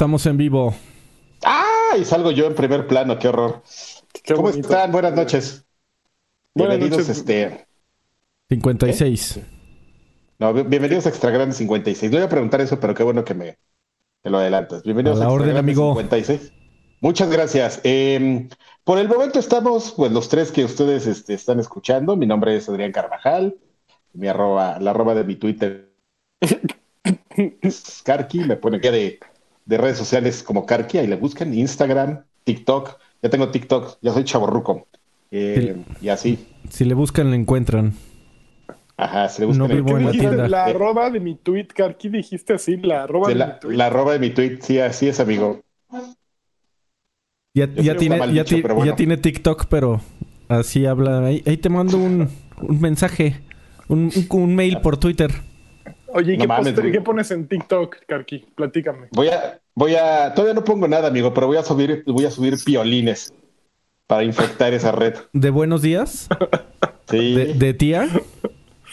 estamos en vivo. ¡Ah! Y salgo yo en primer plano, qué horror. ¿Cómo están? Buenas noches. bienvenidos, este. 56. ¿Eh? No, bienvenidos a Extra Grande 56. No voy a preguntar eso, pero qué bueno que me, lo adelantas. Bienvenidos a, la orden, amigo. 56. Muchas gracias. Em, por el momento estamos, pues, los tres que ustedes este, están escuchando. Mi nombre es Adrián Carvajal. Mi arroba, la arroba de mi Twitter es Karki. Me pone que de, de redes sociales como Karki. Ahí le buscan. Instagram, TikTok. Ya tengo TikTok. Ya soy chaborruco. Eh, y así. Si le buscan, le encuentran. Ajá, se le buscan. No vivo en la tienda. La arroba de mi tweet, Karki, dijiste así, la arroba de la, mi tweet. La arroba de mi tweet, sí, así es, amigo. Ya, ya tiene, ya, ya, tiene TikTok, pero así habla. Ahí, ahí te mando un, un mensaje, un, un, mail por Twitter. Oye, ¿y qué, qué, pones en TikTok, Karki? Platícame. Voy a, voy a, todavía no pongo nada, amigo, pero voy a subir, voy a subir piolines para infectar esa red. ¿De buenos días? Sí. ¿De, de tía?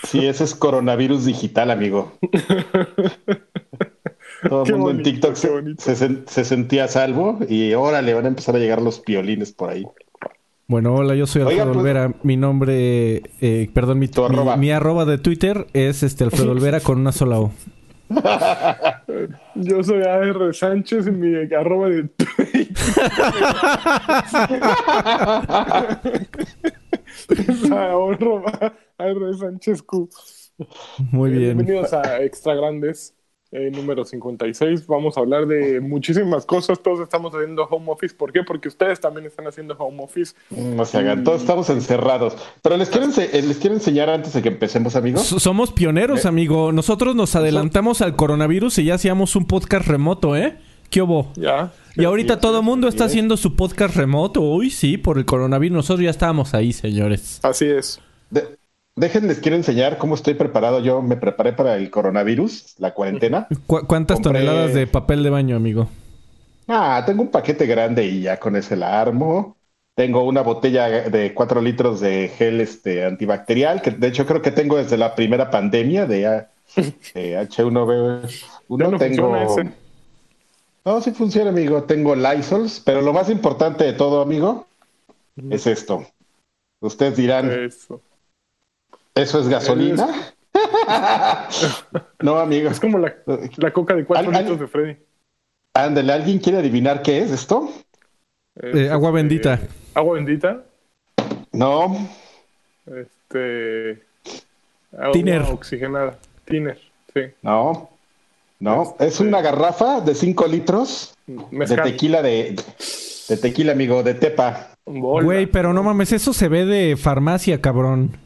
Sí, ese es coronavirus digital, amigo. Todo el mundo en TikTok se, sentía salvo y ahora le van a empezar a llegar los piolines por ahí. Bueno, hola, yo soy Alfredo pues- Olvera. Mi nombre, eh, perdón, mi, mi, arroba. de Twitter es este Alfredo Olvera con una sola O. Yo soy AR Sánchez y mi arroba de Twitter. AR Sánchez Q. Muy bien. Bienvenidos a Extra Grandes. Eh, número 56. Vamos a hablar de muchísimas cosas. Todos estamos haciendo home office. ¿Por qué? Porque ustedes también están haciendo home office. No se hagan, todos estamos encerrados. Pero les quiero, eh, les quiero enseñar antes de que empecemos, amigos. somos pioneros, ¿Eh? amigo. Nosotros nos adelantamos al coronavirus y ya hacíamos un podcast remoto, ¿eh? ¿Qué hubo? Ya. Y ahorita todo el mundo está haciendo su podcast remoto. Uy, sí, por el coronavirus. Nosotros ya estábamos ahí, señores. Así es. Déjenles, quiero enseñar cómo estoy preparado. Yo me preparé para el coronavirus, la cuarentena. ¿Cuántas toneladas de papel de baño, amigo? Ah, tengo un paquete grande y ya con ese la armo. Tengo una botella de cuatro litros de gel este, antibacterial, que de hecho creo que tengo desde la primera pandemia de, H1B1. No tengo... No, sí funciona, amigo. Tengo Lysols, pero lo más importante de todo, amigo, es esto. Ustedes dirán... Eso. ¿Eso es gasolina? no, amigo. Es como la, coca de cuatro litros de Freddy. Ándale, ¿alguien quiere adivinar qué es esto? Eh, agua bendita. ¿Agua bendita? No. Este. Agua Tiner. oxigenada. Tiner, sí. No. No, es este, una garrafa de cinco litros de tequila de, de tequila, amigo, de tepa. Güey, pero no mames, eso se ve de farmacia, cabrón.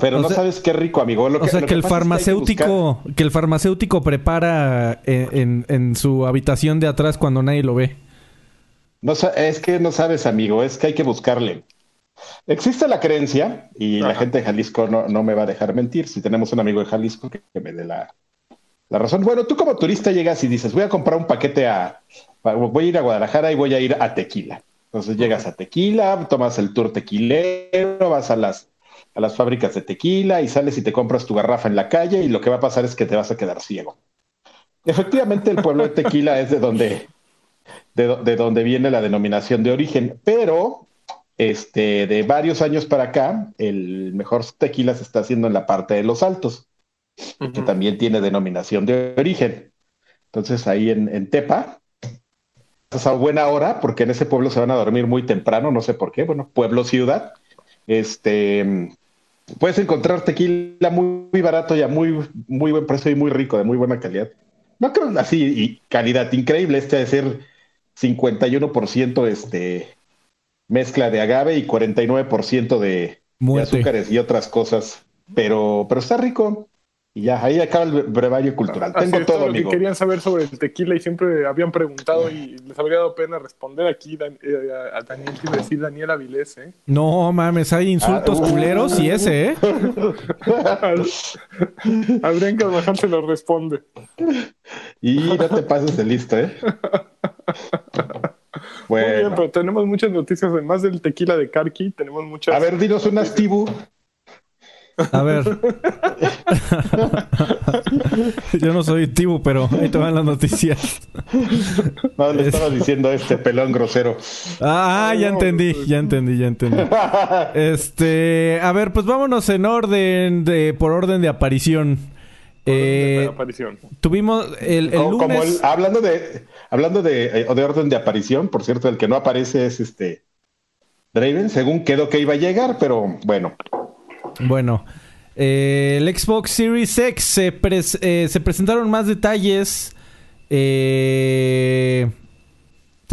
Pero no sabes qué rico, amigo. o sea, que, el farmacéutico, que, el farmacéutico prepara en, su habitación de atrás cuando nadie lo ve. No, es que no sabes, amigo, es que hay que buscarle. Existe la creencia, y la gente de Jalisco no, me va a dejar mentir, si tenemos un amigo de Jalisco que, me dé la, la, razón. Bueno, tú como turista llegas y dices, voy a comprar un paquete a, voy a ir a Guadalajara y voy a ir a Tequila. Entonces llegas a Tequila, tomas el tour tequilero, vas a las a las fábricas de tequila y sales y te compras tu garrafa en la calle y lo que va a pasar es que te vas a quedar ciego. Efectivamente, el pueblo de Tequila es de donde, de, donde viene la denominación de origen, pero este, de varios años para acá, el mejor tequila se está haciendo en la parte de los altos, que también tiene denominación de origen. Entonces, ahí en, en Tepa, a buena hora, porque en ese pueblo se van a dormir muy temprano, no sé por qué, bueno, pueblo-ciudad. Este, Puedes encontrar tequila muy, barato y a muy, muy buen precio y muy rico, de muy buena calidad. No creo así, y calidad increíble. Este de ser 51% este, mezcla de agave y 49% de, de azúcares y otras cosas. Pero, pero está rico. Y ya, ahí acaba el brevario cultural. Tengo todo, amigo. querían saber sobre el tequila y siempre habían preguntado y les habría dado pena responder aquí eh, a Daniel, quiero decir Daniel Avilés, ¿eh? No, mames, hay insultos ah, culeros y ese, ¿eh? Adrián Carvajal se lo responde. Y no te pases de listo, ¿eh? Bueno. Muy bien, pero tenemos muchas noticias, además del tequila de Karki, tenemos muchas... A ver, dinos unas, Tibu. A ver. Yo no soy Tibu, pero ahí te van las noticias. No, le estaba diciendo este pelón grosero. Ah, ya entendí, ya entendí, ya entendí. Este, a ver, pues vámonos en orden de, por orden de aparición. Eh, aparición. Tuvimos el, lunes... hablando de hablando de, eh, de orden de aparición, por cierto, el que no aparece es este Draven, según quedó que iba a llegar, pero bueno. Bueno, eh, el Xbox Series X se, eh, se presentaron más detalles. se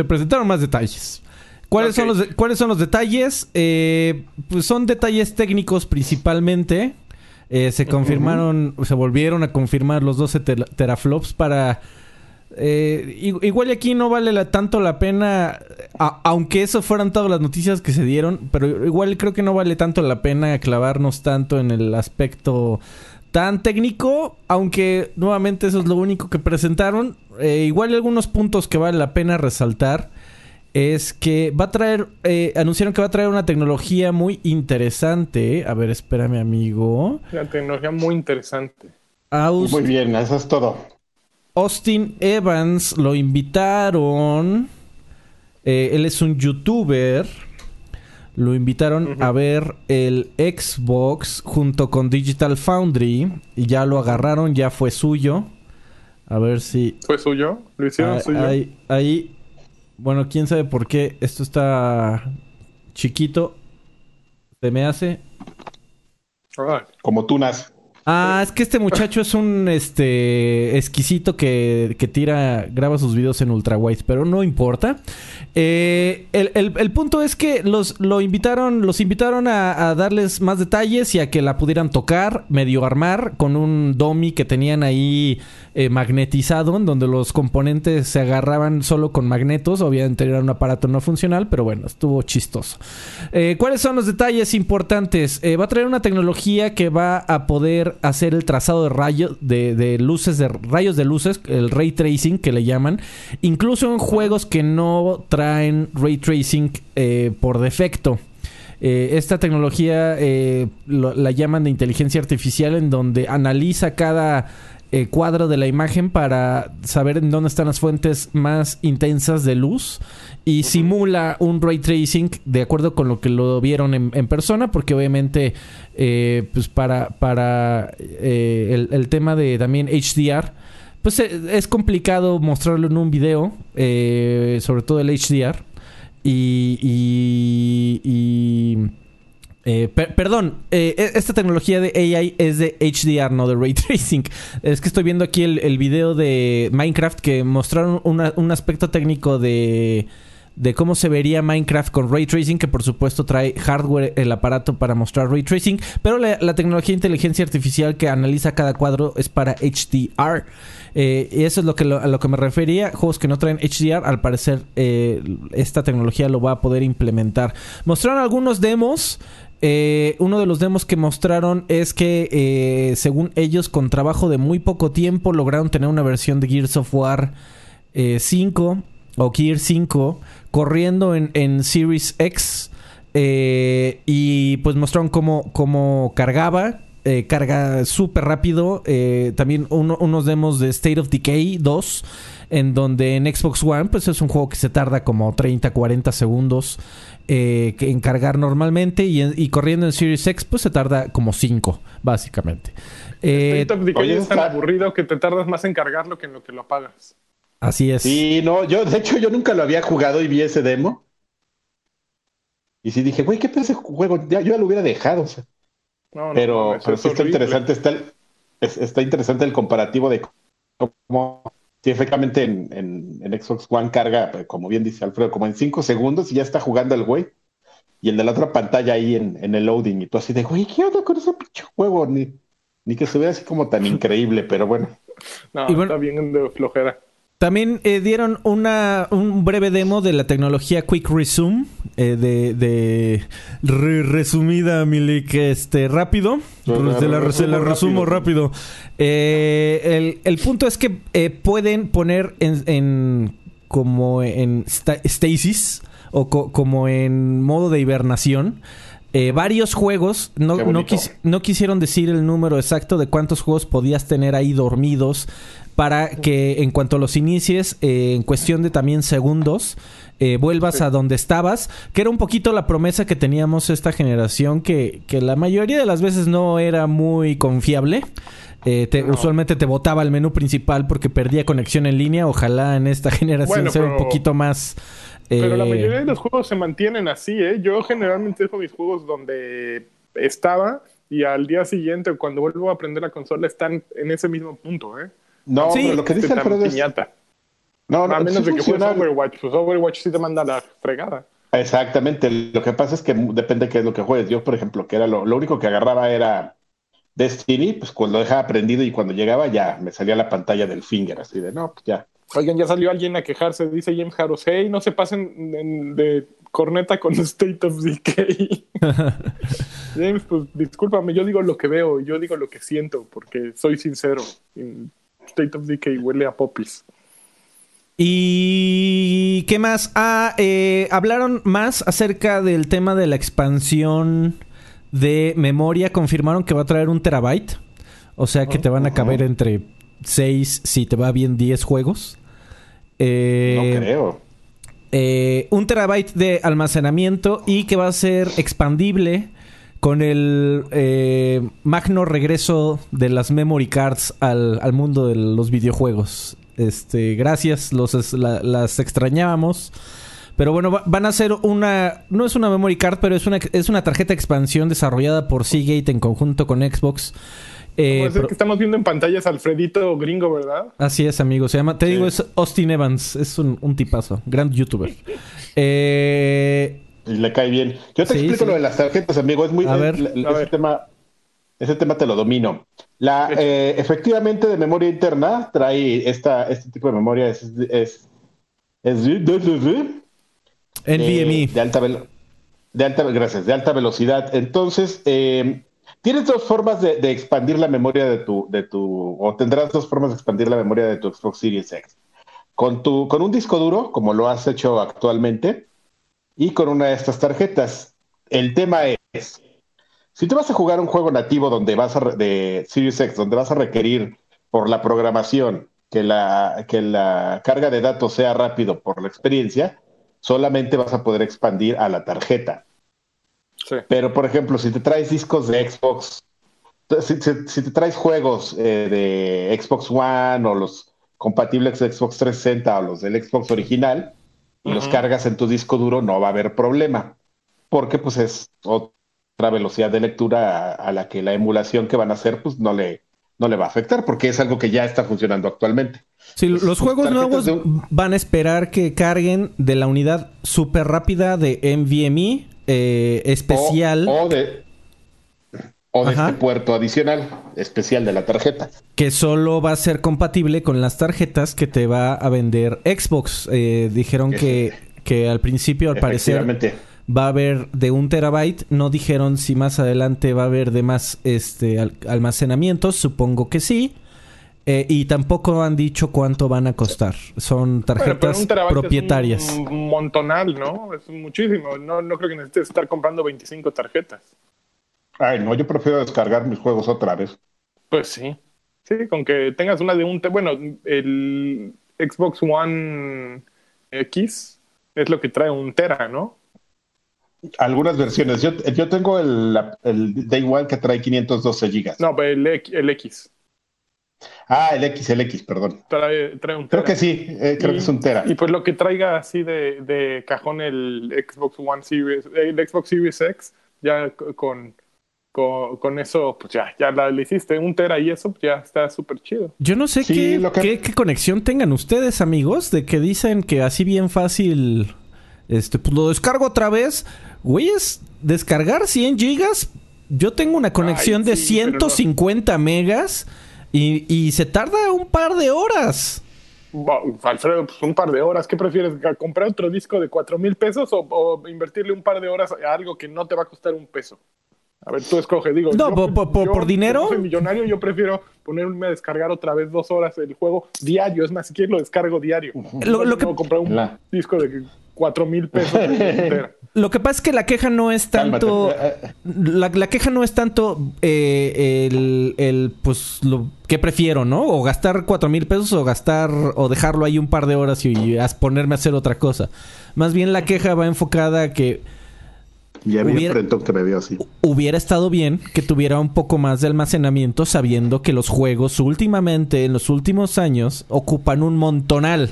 presentaron más detalles. ¿Cuáles, son los, ¿Cuáles son los detalles? pues son detalles técnicos principalmente. se confirmaron, se volvieron a confirmar los 12 teraflops para eh, igual aquí no vale tanto la pena, aunque eso fueran todas las noticias que se dieron, pero igual creo que no vale tanto la pena clavarnos tanto en el aspecto tan técnico, aunque nuevamente eso es lo único que presentaron. Eh, igual algunos puntos que vale la pena resaltar es que va a traer, eh, anunciaron que va a traer una tecnología muy interesante. A ver, espérame amigo. Una tecnología muy interesante. Muy bien, eso es todo. Austin Evans lo invitaron. Eh, él es un youtuber. Lo invitaron a ver el Xbox junto con Digital Foundry. Y ya lo agarraron, ya fue suyo. A ver si. ¿Fue suyo? ¿Lo hicieron ahí, suyo? Ahí, Bueno, quién sabe por qué. Esto está chiquito. Se me hace. Como tunas. Ah, es que este muchacho es un este exquisito que, que tira, graba sus videos en ultra wide, pero no importa. Eh, el, punto es que los lo invitaron, los invitaron a, darles más detalles y a que la pudieran tocar, medio armar con un dummy que tenían ahí eh, magnetizado, en donde los componentes se agarraban solo con magnetos. Obviamente era un aparato no funcional, pero bueno, estuvo chistoso. Eh, ¿Cuáles son los detalles importantes? va a traer una tecnología que va a poder hacer el trazado de rayos, de, luces, de rayos de luces, el ray tracing que le llaman, incluso en juegos que no traen ray tracing eh, por defecto. Eh, esta tecnología eh, la llaman de inteligencia artificial en donde analiza cada cuadro de la imagen para saber en dónde están las fuentes más intensas de luz y simula un ray tracing de acuerdo con lo que lo vieron en, persona, porque obviamente, eh, pues para, para eh, el, tema de también HDR, pues eh, es complicado mostrarlo en un video, sobre todo el HDR. Y. y, perdón, e, esta tecnología de AI es de HDR, no de Ray Tracing. Es que estoy viendo aquí el, el video de Minecraft que mostraron un aspecto técnico de de cómo se vería Minecraft con ray tracing, que por supuesto trae hardware el aparato para mostrar ray tracing, pero la, tecnología de inteligencia artificial que analiza cada cuadro es para HDR. Eh, y eso es lo que a lo que me refería. Juegos que no traen HDR, al parecer eh, esta tecnología lo va a poder implementar. Mostraron algunos demos. Eh, uno de los demos que mostraron es que, según ellos, con trabajo de muy poco tiempo, lograron tener una versión de Gears of War 5 o Gear 5 corriendo en, Series X eh, y pues mostraron cómo, cómo cargaba. Eh, carga súper rápido. Eh, también unos demos de State of Decay 2. En donde en Xbox One, pues es un juego que se tarda como 30, 40 segundos en cargar normalmente. Y, corriendo en Series X, pues se tarda como 5, básicamente. State of Decay es tan aburrido que te tardas más en cargarlo que en lo que lo apagas. Así es. Sí, no, yo, de hecho, yo nunca lo había jugado y vi ese demo. Y sí dije, güey, ¿qué pasa ese juego? Ya, yo ya lo hubiera dejado. pero, pero sí está interesante, está, está interesante el comparativo de cómo, si efectivamente en, en, Xbox One carga, pues, como bien dice Alfredo, como en cinco segundos y ya está jugando el güey. Y el de la otra pantalla ahí en, en el loading. Y tú así de, güey, ¿qué onda con ese pinche juego? Ni, ni que se vea así como tan increíble, pero bueno. No, está bien de flojera. También eh, dieron una, un breve demo de la tecnología Quick Resume, eh, de, de resumida, Milik, este, rápido. Se la, resumo rápido. Eh, el, el, punto es que pueden poner en, en como en stasis o como en modo de hibernación eh, varios juegos. No, no, quis- no quisieron decir el número exacto de cuántos juegos podías tener ahí dormidos para que en cuanto los inicies, eh, en cuestión de también segundos, eh, vuelvas a donde estabas, que era un poquito la promesa que teníamos esta generación, que, que la mayoría de las veces no era muy confiable. Eh, te- Usualmente te botaba el menú principal porque perdía conexión en línea. Ojalá en esta generación Bueno, sea un poquito más... Pero la eh, mayoría de los juegos se mantienen así, ¿eh? Yo generalmente dejo mis juegos donde estaba y al día siguiente, cuando vuelvo a aprender la consola, están en ese mismo punto, ¿eh? No, Sí. pero lo que dice Alfredo es... piñata. No, no, a menos sí de que juegues Overwatch. Pues Overwatch sí te manda la fregada. Exactamente. Lo que pasa es que depende de qué es lo que juegues. Yo, por ejemplo, que era lo, lo único que agarraba era Destiny, pues cuando lo dejaba prendido y cuando llegaba ya me salía la pantalla del finger, así de no, pues ya. Oigan, ya salió alguien a quejarse, dice James Harris, hey, no se pasen en- de corneta con State of Decay. James, pues discúlpame, yo digo lo que veo, yo digo lo que siento, porque soy sincero. State of Decay huele a popis. ¿Y qué más? Ah, eh, hablaron más acerca del tema de la expansión de memoria. Confirmaron que va a traer un terabyte. O sea que te van a caber entre 6, si te va bien, 10 juegos. Eh, No creo. eh, un terabyte de almacenamiento y que va a ser expandible con el eh, magno regreso de las memory cards al, al mundo de los videojuegos. Este, gracias, los, la- las extrañábamos. Pero bueno, va- van a ser una. No es una memory card, pero es una, es una tarjeta de expansión desarrollada por Seagate en conjunto con Xbox. Eh, pro- que estamos viendo en pantalla es Alfredito Gringo, ¿verdad? Así es, amigo. Se llama, te Sí. digo, es Austin Evans. Es un, un tipazo. Gran youtuber. Eh, Y le cae bien. Yo te Sí, explico sí. lo de las tarjetas, amigo. Es muy. A es- ver. la- A ese ver. tema. Ese tema te lo domino. La, eh, efectivamente, de memoria interna trae esta, este tipo de memoria. Es, es, es NVMe. eh, de alta velo- de alta gracias de alta velocidad entonces eh, tienes dos formas de, de expandir la memoria de tu de tu o tendrás dos formas de expandir la memoria de tu Xbox Series X con tu con un disco duro como lo has hecho actualmente y con una de estas tarjetas el tema es si tú vas a jugar un juego nativo donde vas a de Series X donde vas a requerir por la programación que la que la carga de datos sea rápido por la experiencia solamente vas a poder expandir a la tarjeta. Sí. Pero, por ejemplo, si te traes discos de Xbox, si, si- si te traes juegos eh, de Xbox One o los compatibles de Xbox 360 o los del Xbox original y los cargas en tu disco duro, no va a haber problema, porque pues es otra velocidad de lectura a, a la que la emulación que van a hacer pues no le, no le va a afectar, porque es algo que ya está funcionando actualmente. Sí, Pues, los juegos nuevos un- van a esperar que carguen de la unidad súper rápida de NVMe eh, especial O, o de, o de Ajá. este puerto adicional especial de la tarjeta. que solo va a ser compatible con las tarjetas que te va a vender Xbox. Eh, dijeron que, que al principio, al parecer, va a haber de un terabyte. No dijeron si más adelante va a haber de más este al- almacenamientos. Supongo que sí. Eh, y tampoco han dicho cuánto van a costar. Son Bueno, pero tarjetas propietarias. Es un montonal, ¿no? Es muchísimo. No, no creo que necesites estar comprando 25 tarjetas. Ay, no, yo prefiero descargar mis juegos otra vez. Pues sí. Sí, con que tengas una de un... Bueno, el Xbox One X es lo que trae un tera, ¿no? Algunas versiones. Yo, yo tengo el, el Day One que trae 512 gigas. No, pero el, X- el X. Ah, el X, el X, perdón. Trae, trae un Creo tera. que sí, eh, creo Y- que es un tera. Y pues lo que traiga así de, de cajón el Xbox One Series, el Xbox Series X, ya con, con, con eso, pues ya, ya la, le hiciste un tera y eso pues ya está súper chido. Yo no sé Sí, qué, lo que- qué- qué conexión tengan ustedes, amigos, de que dicen que así bien fácil, este, pues lo descargo otra vez. Güeyes, descargar 100 gigas, yo tengo una conexión de sí, pero no. 150 megas y, y se tarda un par de horas. Alfredo, pues un par de horas, ¿qué prefieres? ¿Comprar otro disco de cuatro mil pesos o, o invertirle un par de horas a algo que no te va a costar un peso? A ver, tú escoge, digo. No, yo- por- por- por- yo, por dinero. como soy millonario, yo prefiero ponerme a descargar otra vez dos horas el juego diario. Es más, si quieres lo descargo diario. Lo- lo que- No comprar un La- disco de cuatro mil pesos. Lo que pasa es que la queja no es tanto. La, la, queja no es tanto eh, el, el, Pues lo que prefiero, ¿no? O gastar cuatro mil pesos o gastar. O dejarlo ahí un par de horas y, y ponerme a hacer otra cosa. Más bien la queja va enfocada a que. Ya hubiera, que me veo así. Hubiera estado bien que tuviera un poco más de almacenamiento, sabiendo que los juegos últimamente, en los últimos años, ocupan un montonal.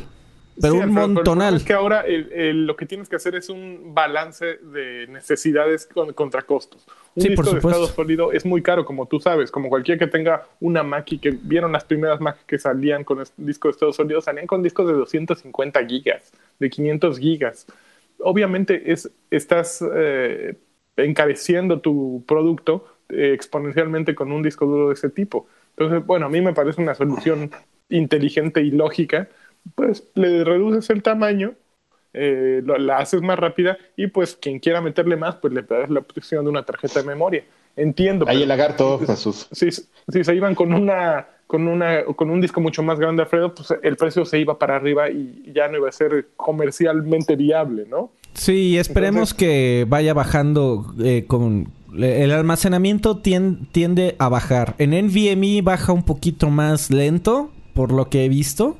Pero un montonal. es que ahora lo que tienes que hacer es un balance de necesidades contra costos. Un disco de estado sólido es muy caro, como tú sabes. Como cualquier que tenga una Mac y que vieron las primeras Mac que salían con disco de estado sólido, salían con discos de 250 gigas, de 500 gigas. Obviamente es, estás eh, encareciendo tu producto eh, exponencialmente con un disco duro de ese tipo. Entonces, bueno, a mí me parece una solución inteligente y lógica pues le reduces el tamaño, eh, la haces más rápida y pues quien quiera meterle más, pues le das la opción de una tarjeta de memoria. Entiendo. Ahí el lagarto, Jesús. Si, si, se iban con una con una con un disco mucho más grande, Alfredo, pues el precio se iba para arriba y ya no iba a ser comercialmente viable, ¿no? Sí, esperemos que vaya bajando eh, con el almacenamiento tiende a bajar. En NVMe baja un poquito más lento, por lo que he visto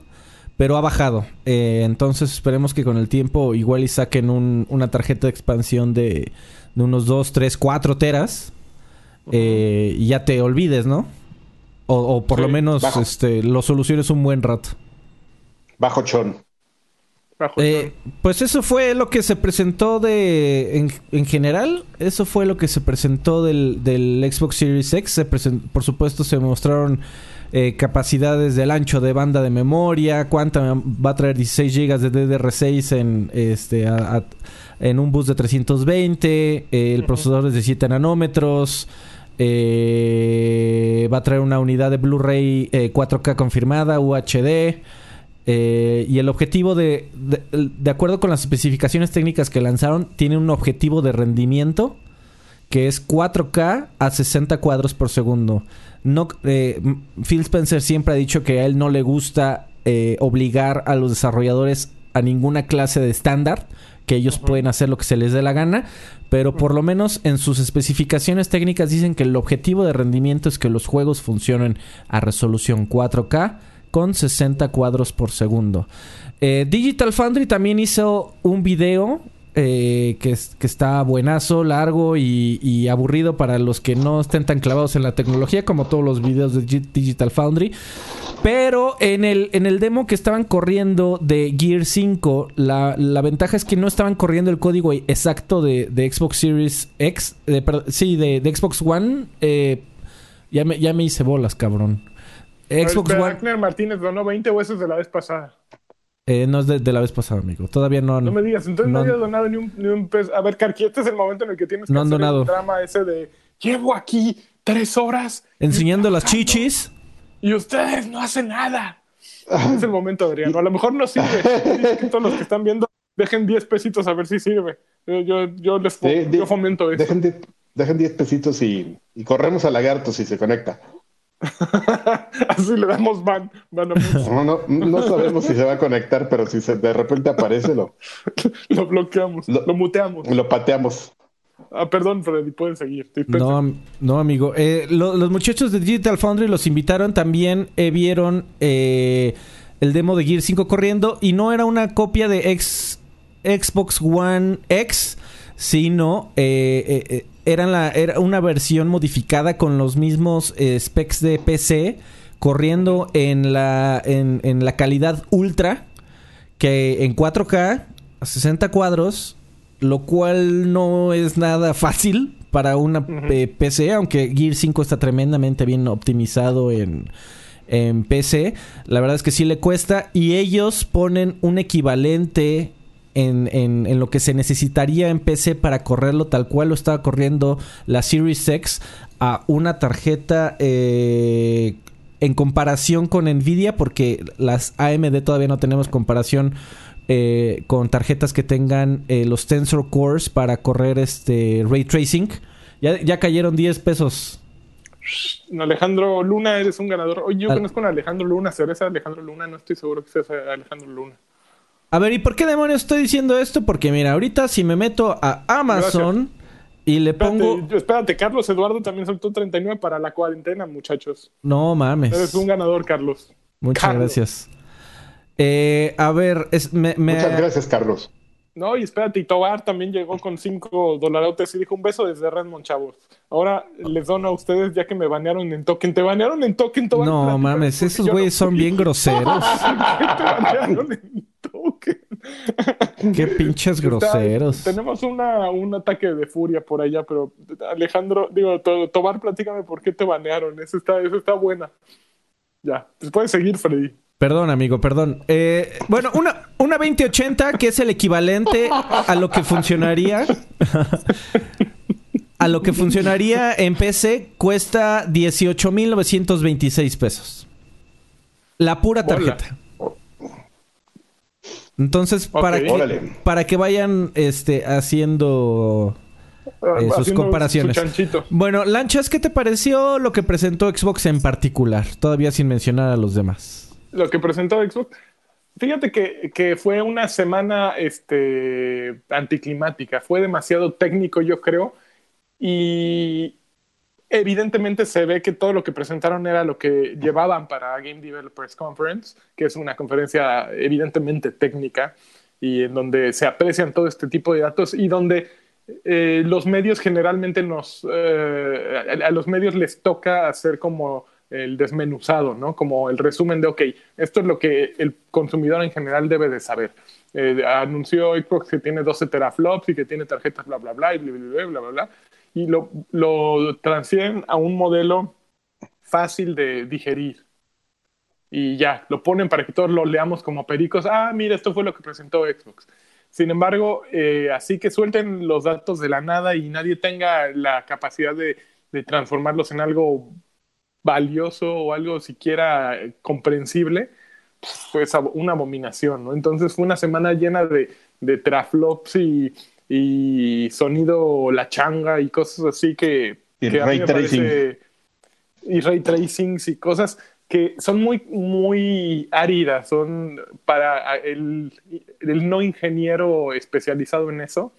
pero ha bajado. Eh, entonces esperemos que con el tiempo igual y saquen una tarjeta de expansión de, unos 2, 3, 4 teras. Eh, y ya te olvides, ¿no? O, por lo menos este, lo soluciones un buen rato. Bajo chon. Eh, pues eso fue lo que se presentó de en, general. Eso fue lo que se presentó del, del Xbox Series X. Se por supuesto se mostraron eh, capacidades del ancho de banda de memoria, cuánta va a traer 16 GB de DDR6 en, este, en un bus de 320, eh, el procesador es de 7 nanómetros. Eh, va a traer una unidad de Blu-ray 4K confirmada, UHD. y el objetivo de, de, acuerdo con las especificaciones técnicas que lanzaron, tiene un objetivo de rendimiento que es 4K a 60 cuadros por segundo eh, Phil Spencer siempre ha dicho que a él no le gusta eh, obligar a los desarrolladores a ninguna clase de estándar, que ellos pueden hacer lo que se les dé la gana, pero por lo menos en sus especificaciones técnicas dicen que el objetivo de rendimiento es que los juegos funcionen a resolución 4K con 60 cuadros por segundo. Eh, Digital Foundry también hizo un video eh, que, que, está buenazo, largo y, aburrido para los que no estén tan clavados en la tecnología como todos los videos de Digital Foundry. Pero en el, en el demo que estaban corriendo de Gear 5, la, ventaja es que no estaban corriendo el código exacto de, Xbox Series X, sí, de, Xbox One. Eh, ya, me, ya me hice bolas, cabrón. Xbox One. Martínez donó 20 huesos de la vez pasada. Eh, no es de, la vez pasada, amigo. Todavía no han... No me digas, entonces no, no donado ni un, ni un peso. A ver, Carqui, este es el momento en el que tienes no que han hacer donado. el drama ese de llevo aquí tres horas... Enseñando las chichis. Y ustedes no hacen nada. es el momento, Adriano. A lo mejor no sirve. Todos los que están viendo, dejen 10 pesitos a ver si sirve. Yo, yo, les yo fomento eso. Dejen 10 pesitos y, y corremos a lagarto si se conecta. Así le damos van. no, no, sabemos si se va a conectar, pero si se, de repente aparece, lo, lo bloqueamos, lo, muteamos. Lo pateamos. Ah, perdón, Freddy, pueden seguir. No, no, amigo. Eh, los muchachos de Digital Foundry los invitaron también, eh, vieron eh, el demo de Gear 5 corriendo y no era una copia de Xbox One X, sino era, la, era una versión modificada con los mismos eh, specs de PC, corriendo en la, en, en la calidad ultra, que en 4K, a 60 cuadros, lo cual no es nada fácil para una PC, aunque Gear 5 está tremendamente bien optimizado en, en PC. La verdad es que sí le cuesta. Y ellos ponen un equivalente en, en, lo que se necesitaría en PC para correrlo tal cual lo estaba corriendo la Series X a una tarjeta eh, en comparación con Nvidia porque las AMD todavía no tenemos comparación eh, con tarjetas que tengan eh, los Tensor Cores para correr este ray tracing. Ya, ya cayeron 10 pesos. Alejandro Luna, eres un ganador. Oye, yo conozco a Alejandro Luna, cereza Alejandro Luna, no estoy seguro que sea Alejandro Luna. A ver, ¿y por qué demonios estoy diciendo esto? Porque mira, ahorita si me meto a Amazon y le pongo... Espérate, espérate, Carlos Eduardo también soltó 39 para la cuarentena, muchachos. No mames. Eres un ganador, Carlos. Muchas Carlos. gracias. Eh, a ver, es, me, me- Muchas gracias, Carlos. No, y espérate, y Tobar también llegó con 5 dolarotes y dijo un beso desde Redmond, chavos. Ahora les dono a ustedes ya que me banearon en token. ¿Te banearon en token, Tobar? No mames, esos güeyes no son bien groseros. Te banearon en token. Qué pinches Está- groseros. tenemos una, un ataque de furia por allá, pero Alejandro, digo, To- Tobar, platícame por qué te banearon. Eso está, eso está buena. Ya, pues puedes seguir, Freddy. Perdón, amigo, perdón. Eh, bueno, una, una 2080 que es el equivalente a lo que funcionaría. a lo que funcionaría en PC cuesta 18,926 pesos. La pura tarjeta. Entonces, para, que, para que vayan este, haciendo eh, sus comparaciones. su. Bueno, Lanchas, ¿qué te pareció lo que presentó Xbox en particular? Todavía sin mencionar a los demás. Lo que presentó Xbox. Fíjate que, que fue una semana este, anticlimática. Fue demasiado técnico, yo creo. Y evidentemente se ve que todo lo que presentaron era lo que llevaban para Game Developers Conference, que es una conferencia evidentemente técnica y en donde se aprecian todo este tipo de datos y donde eh, los medios generalmente nos eh, a, a los medios les toca hacer como el desmenuzado, ¿no? Como el resumen de, ok, esto es lo que el consumidor en general debe de saber. Eh, anunció Xbox que tiene 12 teraflops y que tiene tarjetas bla, bla, bla, y bla, bla, bla, bla, bla, y lo, lo transfieren a un modelo fácil de digerir. Y ya, lo ponen para que todos lo leamos como pericos. Ah, mira, esto fue lo que presentó Xbox. Sin embargo, eh, así que suelten los datos de la nada y nadie tenga la capacidad de, de transformarlos en algo valioso o algo siquiera comprensible, pues una abominación, ¿no? Entonces fue una semana llena de, de teraflops y, y sonido la changa y cosas así que, Y que ray tracing. parece- y ray tracings y cosas que son muy, muy áridas, son para el, el no ingeniero especializado en eso,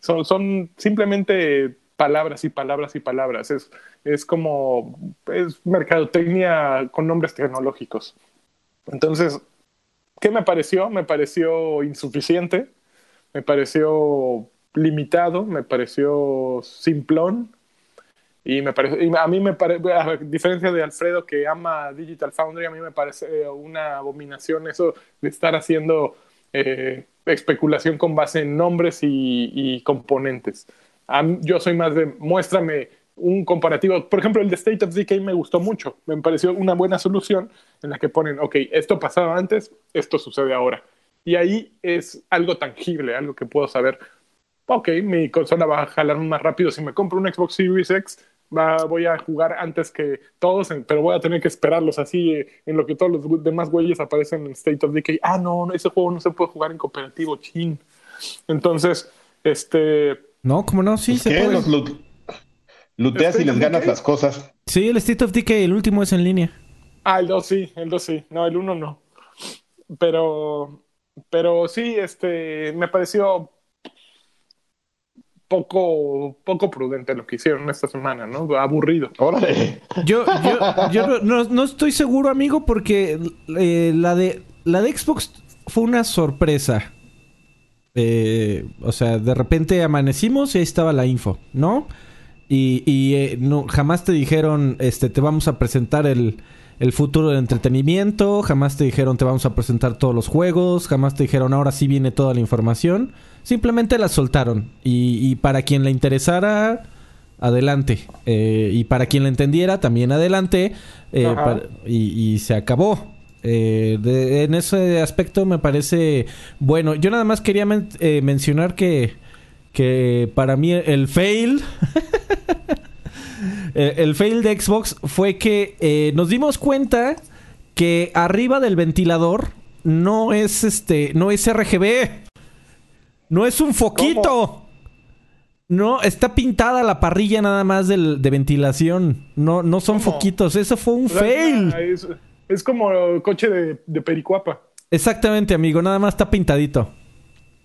son, son simplemente palabras y palabras y palabras. Es, es como es mercadotecnia con nombres tecnológicos. Entonces, ¿qué me pareció? Me pareció insuficiente, me pareció limitado, me pareció simplón. Y, me parece, y a mí me parece, a diferencia de Alfredo que ama Digital Foundry, a mí me parece una abominación eso de estar haciendo eh, especulación con base en nombres y componentes. Mí- yo soy más de muéstrame un comparativo. Por ejemplo, el de State of Decay me gustó mucho. Me pareció una buena solución en la que ponen, ok, esto pasaba antes, esto sucede ahora. Y ahí es algo tangible, algo que puedo saber. Ok, mi consola va a jalar más rápido. Si me compro un Xbox Series X, va- voy a jugar antes que todos, pero voy a tener que esperarlos así eh, en lo que todos los demás güeyes aparecen en State of Decay. Ah, no, no, ese juego no se puede jugar en cooperativo, chin. Entonces, este, No, ¿cómo no? Sí, se ¿Qué? puede. Los lut- luteas y les ganas las cosas. Sí, el State of Decay, el último es en línea. Ah, el 2 sí, el 2 sí. No, el 1 no. Pero, pero sí, este, me pareció poco, poco prudente lo que hicieron esta semana, ¿no? Aburrido. Órale. Yo, yo, yo no- no, no estoy seguro, amigo, porque eh, la de la de Xbox fue una sorpresa. Eh, o sea, de repente amanecimos y ahí estaba la info, ¿no? Y, y, eh, no, jamás te dijeron, este, te vamos a presentar el, el futuro del entretenimiento, jamás te dijeron, te vamos a presentar todos los juegos, jamás te dijeron, ahora sí viene toda la información. Simplemente la soltaron. Y, y para quien le interesara, adelante. Eh, y para quien le entendiera, también adelante. Eh, para- y, y se acabó. Eh, de- en ese aspecto me parece bueno. Yo nada más quería men- eh, mencionar que, que para mí el fail, el, el fail de Xbox fue que eh, nos dimos cuenta que arriba del ventilador no es este, no es RGB, no es un foquito. No, está pintada la parrilla nada más del- de ventilación. No, no son ¿Cómo? foquitos. Eso fue un fail. Es, como coche de, de Pericuapa. Exactamente, amigo. Nada más está pintadito.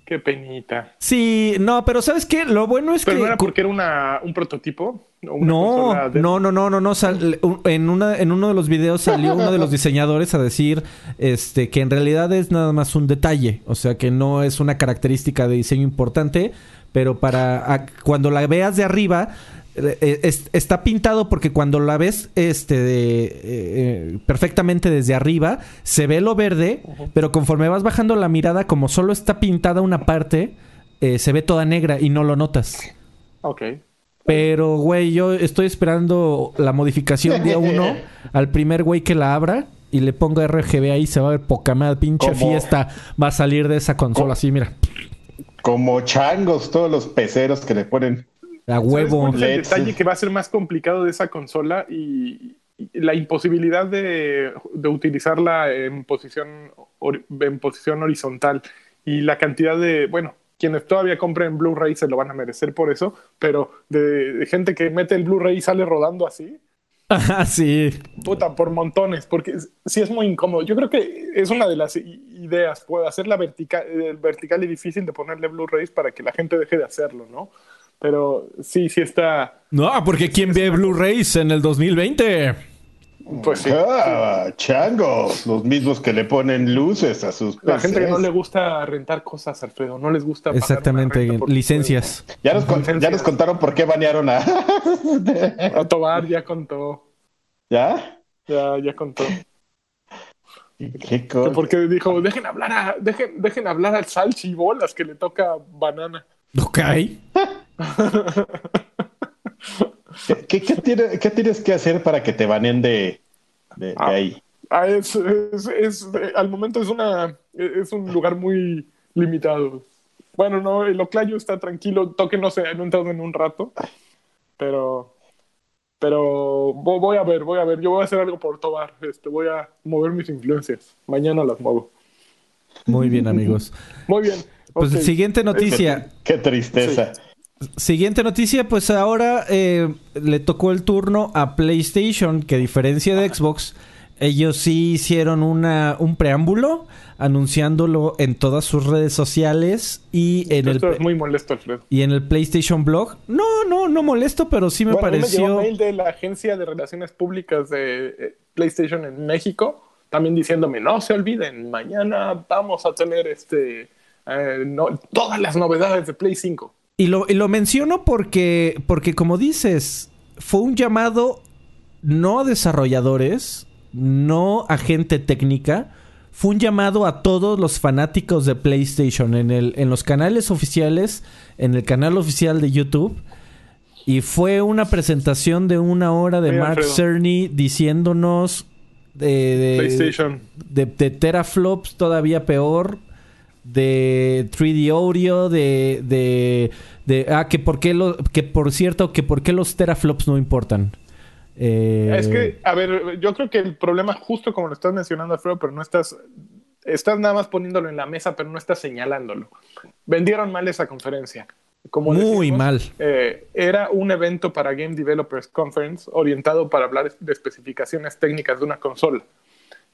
Qué penita. Sí, no, pero ¿sabes qué? Lo bueno es Pero que... no era porque era una, un prototipo. o una No, de- no, no, no, no, no. sal- en, una, en uno de los videos salió uno de los diseñadores a decir este, que en realidad es nada más un detalle. O sea, que no es una característica de diseño importante, pero para a- cuando la veas de arriba, es- está pintado porque cuando la ves este, de, eh, eh, perfectamente desde arriba, se ve lo verde, pero conforme vas bajando la mirada, como solo está pintada una parte, eh, se ve toda negra y no lo notas. Ok. Pero, güey, yo estoy esperando la modificación día uno al primer güey que la abra y le ponga RGB ahí, se va a ver poca madre, pinche ¿Cómo? fiesta va a salir de esa consola ¿Cómo? así, mira, Como changos, todos los peceros que le ponen. A ¿Sabes huevo. cuál es el detalle que va a ser más complicado de esa consola y, y la imposibilidad de, de utilizarla en posición, hor- en posición horizontal y la cantidad de, bueno, quienes todavía compren Blu-ray se lo van a merecer por eso, pero de, de gente que mete el Blu-ray y sale rodando así, Ah, sí. puta, por montones, porque sí es muy incómodo. Yo creo que es una de las ideas, puede hacerla vertical, vertical y difícil de ponerle Blu-rays para que la gente deje de hacerlo, ¿no? Pero sí, sí está, No, porque ¿quién ve Blu-rays en el 2020? pues sí. Ah, changos, los mismos que le ponen luces a sus La gente que no le gusta rentar cosas, Alfredo, no les gusta. pagar Exactamente, licencias. Ya nos, con- ya nos contaron por qué banearon a. A Tobar ya contó, ¿Ya? ya, ya contó. ¿Qué cosa? porque dijo, dejen hablar a, dejen, dejen hablar al salchi y bolas que le toca banana. Ok. ¿Qué, qué- qué tiene- qué tienes que hacer para que te baneen de, de- de Ah. ahí? Ah, es, es, es- eh, al momento es una es un lugar muy limitado. Bueno, no, el Oclayo está tranquilo, toque no sé, no he entrado en un rato, pero pero vo- voy a ver, voy a ver, yo voy a hacer algo por Tobar, este, voy a mover mis influencias, mañana las muevo. Muy bien, amigos. Muy bien. Pues ok. siguiente noticia. Qué tristeza. Siguiente noticia, pues ahora eh, le tocó el turno a PlayStation, que a diferencia de Xbox, ellos sí hicieron una, un preámbulo anunciándolo en todas sus redes sociales y en el, Esto es muy molesto, Alfredo. y en el PlayStation Blog. No, no, no molesto, pero sí me Bueno, mí me llegó pareció... mail de la agencia de relaciones públicas de eh, PlayStation en México, también diciéndome, no se olviden, mañana vamos a tener este eh, no- todas las novedades de Play 5. Y lo, y lo menciono porque, porque, como dices, fue un llamado no a desarrolladores, no a gente técnica, fue un llamado a todos los fanáticos de PlayStation en, el, en los canales oficiales, en el canal oficial de YouTube. Y fue una presentación de una hora de Mark Alfredo. Cerny diciéndonos de, de- PlayStation. de, de teraflops todavía peor, de 3D audio, de, de, de- ah, que por qué lo, que por cierto, que por qué los teraflops no importan. Eh, Es que, a ver, yo creo que el problema, justo como lo estás mencionando, Alfredo, pero no estás, estás nada más poniéndolo en la mesa, pero no estás señalándolo. Vendieron mal esa conferencia. Como Muy decimos, mal. eh, era un evento para Game Developers Conference orientado para hablar de especificaciones técnicas de una consola.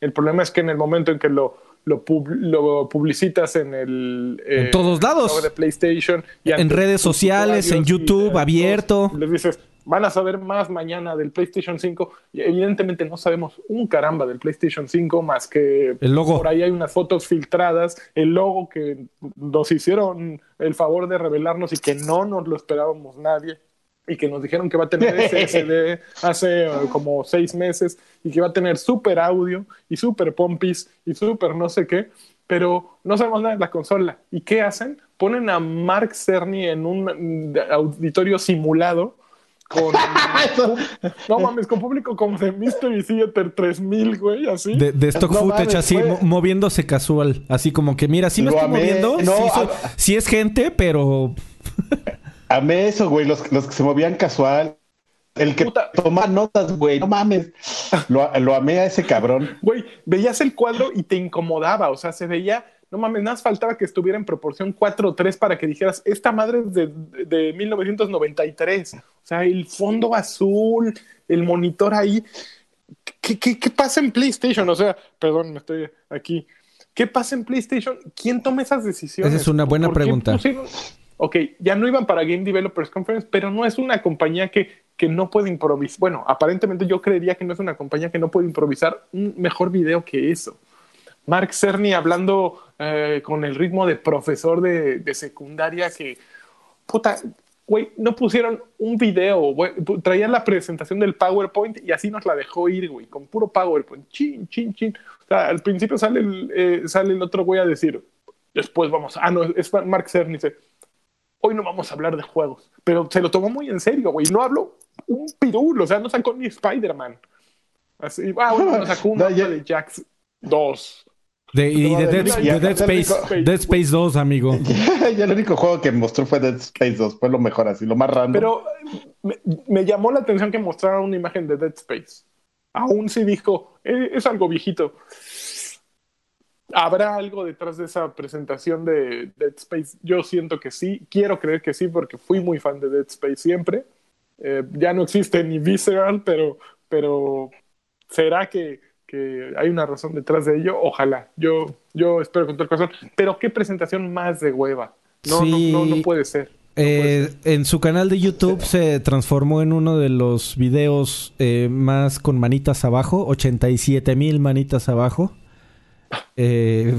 El problema es que en el momento en que lo, lo, pub- lo publicitas en el... eh, En todos lados. de PlayStation y En redes sociales, en y, YouTube, abierto. todos Les dices, van a saber más mañana del PlayStation 5. Y evidentemente no sabemos un caramba del PlayStation 5 más que El logo. por ahí hay unas fotos filtradas, el logo que nos hicieron el favor de revelarnos y que no nos lo esperábamos nadie y que nos dijeron que va a tener SSD hace eh, como seis meses y que va a tener super audio y super pompis y super no sé qué, pero no sabemos nada de la consola. ¿Y qué hacen? Ponen a Mark Cerny en un mm, auditorio simulado con... no mames, con público como de Mystery Theater 3000, güey, así. de, de stock No footage mames, así mo- moviéndose casual, así como que mira, sí me Lo estoy amé. moviendo, No, sí, soy- a- sí es gente, pero Amé eso, güey, los, los que se movían casual. El que Puta. toma notas, güey, no mames. Lo, lo amé a ese cabrón. Güey, veías el cuadro y te incomodaba, o sea, se veía, no mames, nada más faltaba que estuviera en proporción 4-3 para que dijeras, esta madre es de, de 1993, o sea, el fondo azul, el monitor ahí, ¿qué, qué, qué pasa en PlayStation? O sea, perdón, me estoy aquí, ¿qué pasa en PlayStation? ¿Quién toma esas decisiones? Esa es una buena pregunta. Ok, ya no iban para Game Developers Conference, pero no es una compañía que, que no puede improvisar. Bueno, aparentemente yo creería que no es una compañía que no puede improvisar un mejor video que eso. Mark Cerny hablando eh, con el ritmo de profesor de, de secundaria que, puta, güey, no pusieron un video, güey, traían la presentación del PowerPoint y así nos la dejó ir, güey, con puro PowerPoint, chin, chin, chin. O sea, al principio sale el, eh, sale el otro güey a decir, después vamos, ah, no, es Mark Cerny, dice, hoy no vamos a hablar de juegos, pero se lo tomó muy en serio, güey, no habló un pirul, o sea, no sacó ni Spider-Man. Así, ah, bueno, sacó uno de Jax 2. De, y de, Dead, Space, Dead Space 2, amigo. Ya, el único juego que mostró fue Dead Space 2. Fue lo mejor, así, lo más random. Pero me, llamó la atención que mostraran una imagen de Dead Space. Aún si dijo, eh, es algo viejito. ¿Habrá algo detrás de esa presentación de Dead Space? Yo siento que sí. Quiero creer que sí, porque fui muy fan de Dead Space siempre. Eh, ya no existe ni Visceral, pero, pero ¿será que que hay una razón detrás de ello, ojalá. Yo, yo espero con todo el corazón. Pero qué presentación más de hueva. No, no, no, puede ser. Eh, en su canal de YouTube se transformó en uno de los videos eh, más con manitas abajo, 87 mil manitas abajo. Eh,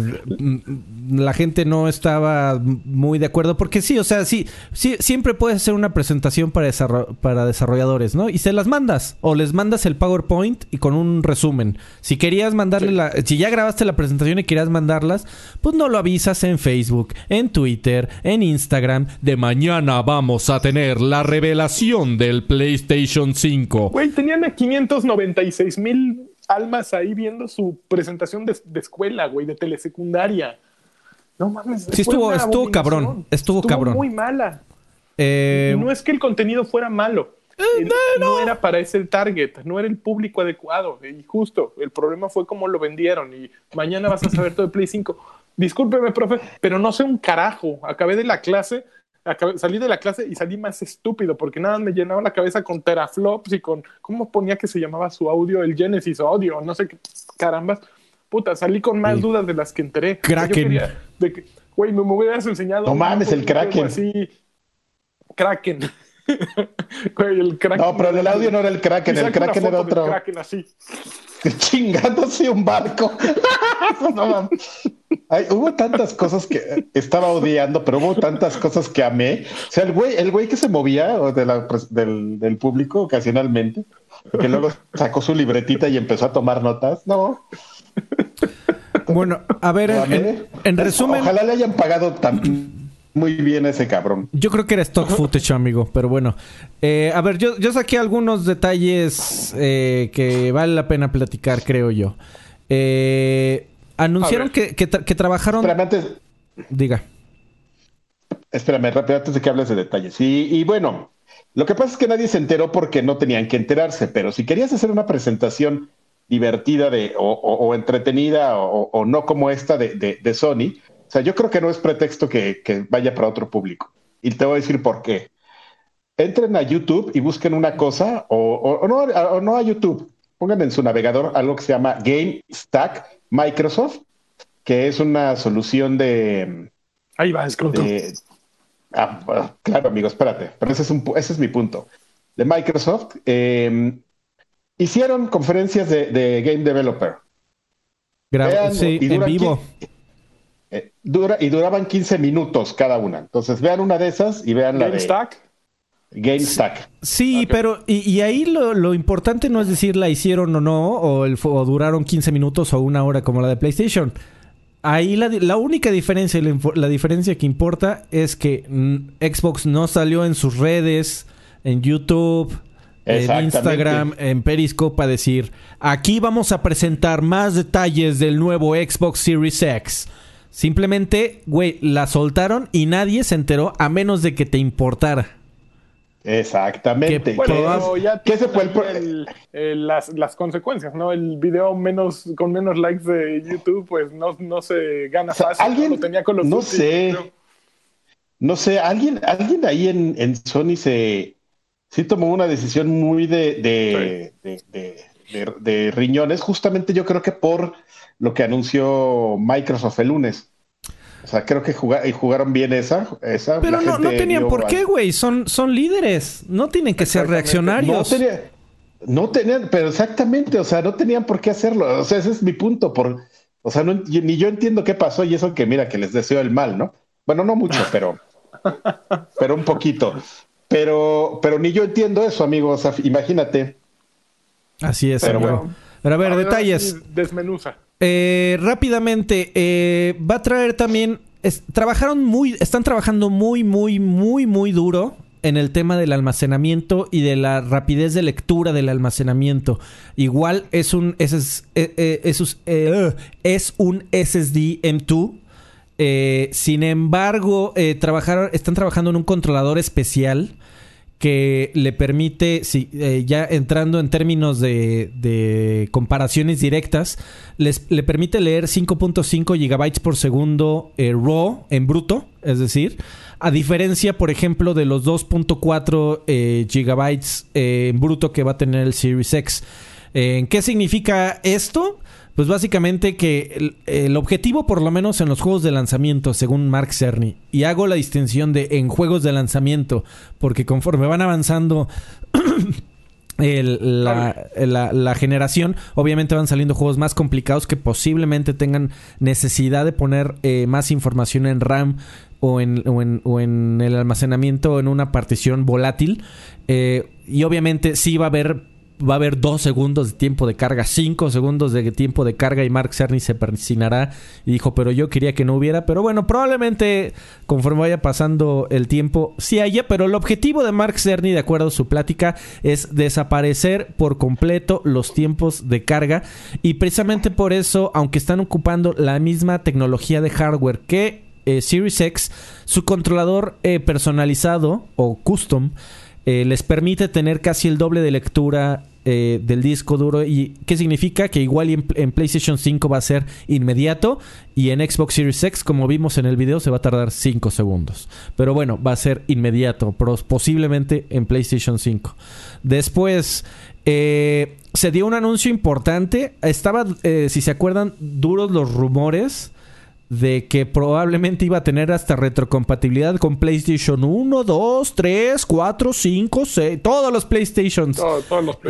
la gente no estaba muy de acuerdo porque sí, o sea, sí, sí siempre puedes hacer una presentación para, para desarrolladores, ¿no? Y se las mandas o les mandas el PowerPoint y con un resumen. Si querías mandarle la, si ya grabaste la presentación y querías mandarlas, pues no lo avisas en Facebook, en Twitter, en Instagram. De mañana vamos a tener la revelación del PlayStation 5. Güey, tenían a 596 mil almas ahí viendo su presentación de, escuela, güey, de telesecundaria. No mames. Sí, estuvo, estuvo cabrón. Estuvo, cabrón. muy mala. Eh, no es que el contenido fuera malo. Eh, no, era para ese target, no era el público adecuado. Y justo, el problema fue cómo lo vendieron. Y mañana vas a saber todo de Play 5. Discúlpeme, profe, pero no sé un carajo. Acabé de la clase salí de la clase y salí más estúpido porque nada me llenaba la cabeza con teraflops y con, ¿cómo ponía que se llamaba su audio? El Genesis Audio, no sé qué carambas. Puta, salí con más dudas de las que enteré. Kraken. güey, me, hubieras enseñado. No mames, el Kraken. Así. Kraken. güey, el Kraken. No, pero el audio no era el Kraken, el Kraken era otro. El Kraken así. Chingándose un barco. no, hubo tantas cosas que estaba odiando, pero hubo tantas cosas que amé. O sea, el güey, el güey que se movía del, del, público ocasionalmente, que luego sacó su libretita y empezó a tomar notas. No. Bueno, a ver, en, resumen. Ojalá le hayan pagado tan muy bien ese cabrón. Yo creo que era stock footage, amigo, pero bueno. Eh, a ver, yo, yo saqué algunos detalles eh, que vale la pena platicar, creo yo. Eh, Anunciaron que, que, trabajaron. Espérame antes. Diga. Espérame, rápido, antes de que hables de detalles. Y, bueno, lo que pasa es que nadie se enteró porque no tenían que enterarse, pero si querías hacer una presentación divertida de, o, entretenida o, no como esta de, Sony, o sea, yo creo que no es pretexto que, que, vaya para otro público. Y te voy a decir por qué. Entren a YouTube y busquen una cosa, o, no, o no a YouTube, pongan en su navegador algo que se llama Game Stack Microsoft, que es una solución de... Ahí va, es ah, claro, amigo, espérate, pero ese es, un, ese es mi punto. De Microsoft, em, hicieron conferencias de, Game Developer. sí, en vivo. Eh, dura, y duraban 15 minutos cada una. Entonces, vean una de esas y vean la de... Stack? GameStack. Sí, pero y, ahí lo, importante no es decir la hicieron o no, o, el, duraron 15 minutos o una hora como la de PlayStation. Ahí la, única diferencia, la, diferencia que importa es que mm, Xbox no salió en sus redes, en YouTube, en Instagram, en Periscope a decir, aquí vamos a presentar más detalles del nuevo Xbox Series X. Simplemente, güey, la soltaron y nadie se enteró a menos de que te importara. Exactamente. Bueno, ya ¿Qué se fue el, las, las, consecuencias, ¿no? El video menos con menos likes de YouTube, pues no, no se gana fácil. ¿Alguien, tenía con los no sé. No sé, alguien, alguien ahí en, en Sony se sí tomó una decisión muy de, de, de, riñones, justamente yo creo que por lo que anunció Microsoft el lunes. O sea, creo que jugaron bien esa. esa Pero no, no, tenían por qué, güey. Son, son líderes. No tienen que ser reaccionarios. No, no tenían, pero exactamente, o sea, no tenían por qué hacerlo. O sea, ese es mi punto. Por, o sea, ni yo entiendo qué pasó y eso que mira, que les deseo el mal, ¿no? Bueno, no mucho, pero, pero un poquito. Pero, pero ni yo entiendo eso, amigo. O sea, imagínate. Así es, pero bueno. Pero a ver, detalles. Desmenuza. Eh, rápidamente, eh, va a traer también. trabajaron muy. Están trabajando muy, muy, muy, muy duro en el tema del almacenamiento y de la rapidez de lectura del almacenamiento. Igual es un, es, eh, eh, es, eh, es un SSD M2. sin embargo, trabajaron, están trabajando en un controlador especial que le permite, si, ya entrando en términos de, comparaciones directas, les, le permite leer 5.5 gigabytes por segundo RAW en bruto, es decir, a diferencia, por ejemplo, de los 2.4 eh, gigabytes eh, en bruto que va a tener el Series X. Eh, ¿Qué significa esto? Pues básicamente que el, objetivo, por lo menos en los juegos de lanzamiento, según Mark Cerny, y hago la distinción de en juegos de lanzamiento, porque conforme van avanzando la, generación, obviamente van saliendo juegos más complicados que posiblemente tengan necesidad de poner más información en RAM o en, o en, o en el almacenamiento en una partición volátil. Eh, y obviamente sí va a haber va a haber dos segundos de tiempo de carga, cinco segundos de tiempo de carga y Mark Cerny se persinará. Y dijo, pero yo quería que no hubiera, pero bueno, probablemente conforme vaya pasando el tiempo sí haya, pero el objetivo de Mark Cerny, de acuerdo a su plática, es desaparecer por completo los tiempos de carga. Y precisamente por eso, aunque están ocupando la misma tecnología de hardware que eh, Series X, su controlador eh, personalizado o custom eh, les permite tener casi el doble de lectura del disco duro. ¿Y qué significa? Que igual en, PlayStation 5 va a ser inmediato y en Xbox Series X, como vimos en el video, se va a tardar 5 segundos. Pero bueno, va a ser inmediato, posiblemente en PlayStation 5. Después... se dio un anuncio importante. Estaba, si se acuerdan, duros los rumores de que probablemente iba a tener hasta retrocompatibilidad con PlayStation 1, 2, 3, 4, 5, 6, todos los PlayStations.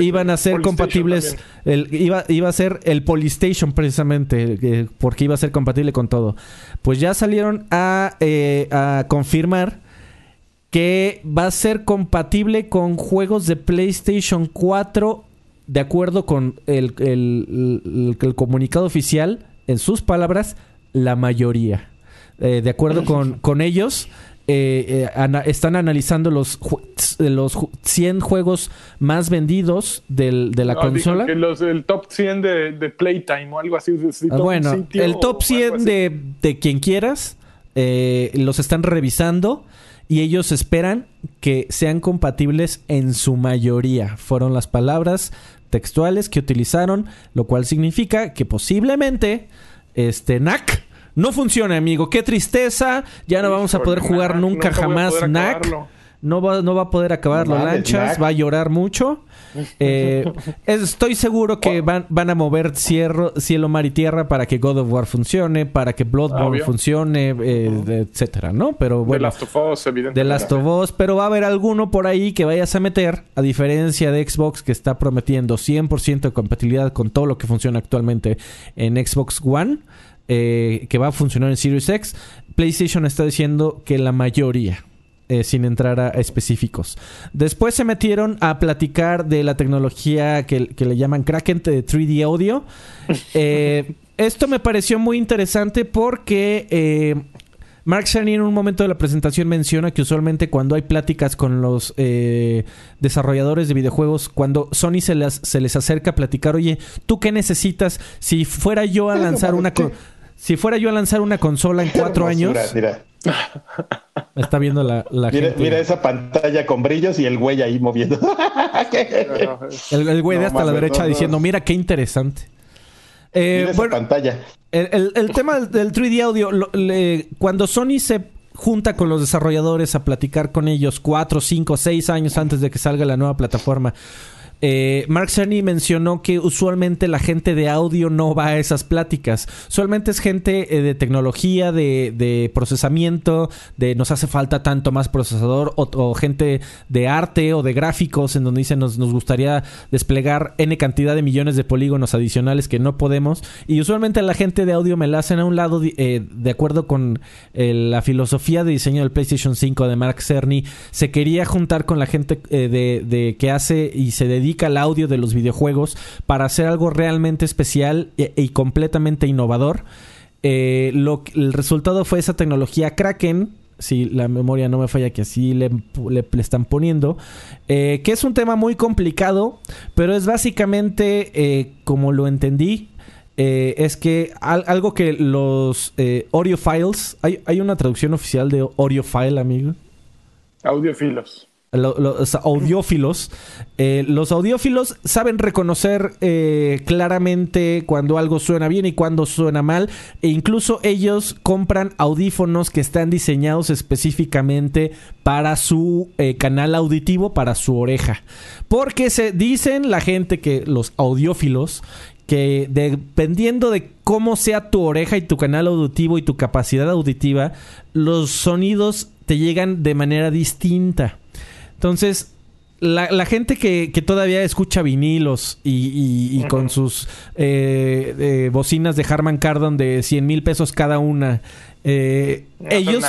Iban a ser compatibles, el, iba, iba a ser el Polystation precisamente, eh, porque iba a ser compatible con todo. Pues ya salieron a, eh, a confirmar que va a ser compatible con juegos de PlayStation 4 de acuerdo con el, el, el comunicado oficial, en sus palabras, la mayoría. Eh, de acuerdo con, ellos, eh, eh, están analizando los, los 100 juegos más vendidos del, de la consola. Que los, el top 100 de, Playtime o algo así. Ah, bueno, el top 100 de, de, quien quieras los están revisando y ellos esperan que sean compatibles en su mayoría. Fueron las palabras textuales que utilizaron, lo cual significa que posiblemente este NAC no funciona, amigo. Qué tristeza. Ya no vamos a poder jugar nunca jamás NAC. No va, no va a poder acabar las lanchas. Va a llorar mucho. Eh, estoy seguro que van, van a mover cielo, mar y tierra para que God of War funcione, para que Bloodborne funcione, eh, etcétera, ¿no? Pero bueno. The Last of Us, evidentemente. The Last of Us, pero va a haber alguno por ahí que vayas a meter, a diferencia de Xbox que está prometiendo 100% de compatibilidad con todo lo que funciona actualmente en Xbox One. Eh, que va a funcionar en Series X. PlayStation está diciendo que la mayoría. Eh, sin entrar a específicos. Después se metieron a platicar de la tecnología que, le llaman Kraken de 3D Audio. Eh, esto me pareció muy interesante porque Mark Cerny en un momento de la presentación menciona que usualmente cuando hay pláticas con los desarrolladores de videojuegos, cuando Sony se les, se les acerca a platicar, oye, ¿tú qué necesitas? Si fuera yo a lanzar una... Si fuera yo a lanzar una consola en cuatro años. Mira. Está viendo la, mira, gente. Mira esa pantalla con brillos y el güey ahí moviendo. el, güey de hasta la derecha diciendo, mira qué interesante. Eh, bueno, pantalla. El, tema del, 3D audio, cuando Sony se junta con los desarrolladores a platicar con ellos cuatro, cinco, seis años antes de que salga la nueva plataforma eh, Mark Cerny mencionó que usualmente la gente de audio no va a esas pláticas. Usualmente es gente eh, de tecnología, de, procesamiento, de nos hace falta tanto más procesador, o, gente de arte o de gráficos, en donde dicen nos, nos gustaría desplegar N cantidad de millones de polígonos adicionales que no podemos. Y usualmente la gente de audio me la hacen a un lado, eh, de acuerdo con la filosofía de diseño del PlayStation 5 de Mark Cerny. Se quería juntar con la gente de, de que hace y se dedica al audio de los videojuegos para hacer algo realmente especial e, y, completamente innovador. Eh, lo, el resultado fue esa tecnología Kraken, si la memoria no me falla, que así le, le, están poniendo, eh, que es un tema muy complicado, pero es básicamente, eh, como lo entendí, es que algo que los audiophiles, hay, hay una traducción oficial de audiophile, amigo. Audiofilos los audiófilos. Eh, los audiófilos saben reconocer eh, claramente cuando algo suena bien y cuando suena mal. E incluso ellos compran audífonos que están diseñados específicamente para su eh, canal auditivo, para su oreja. Porque se dicen la gente que los audiófilos que dependiendo de cómo sea tu oreja y tu canal auditivo y tu capacidad auditiva, los sonidos te llegan de manera distinta. Entonces, la, gente que, todavía escucha vinilos y, con sus eh, eh, bocinas de Harman Kardon de 100 mil pesos cada una, eh, ellos...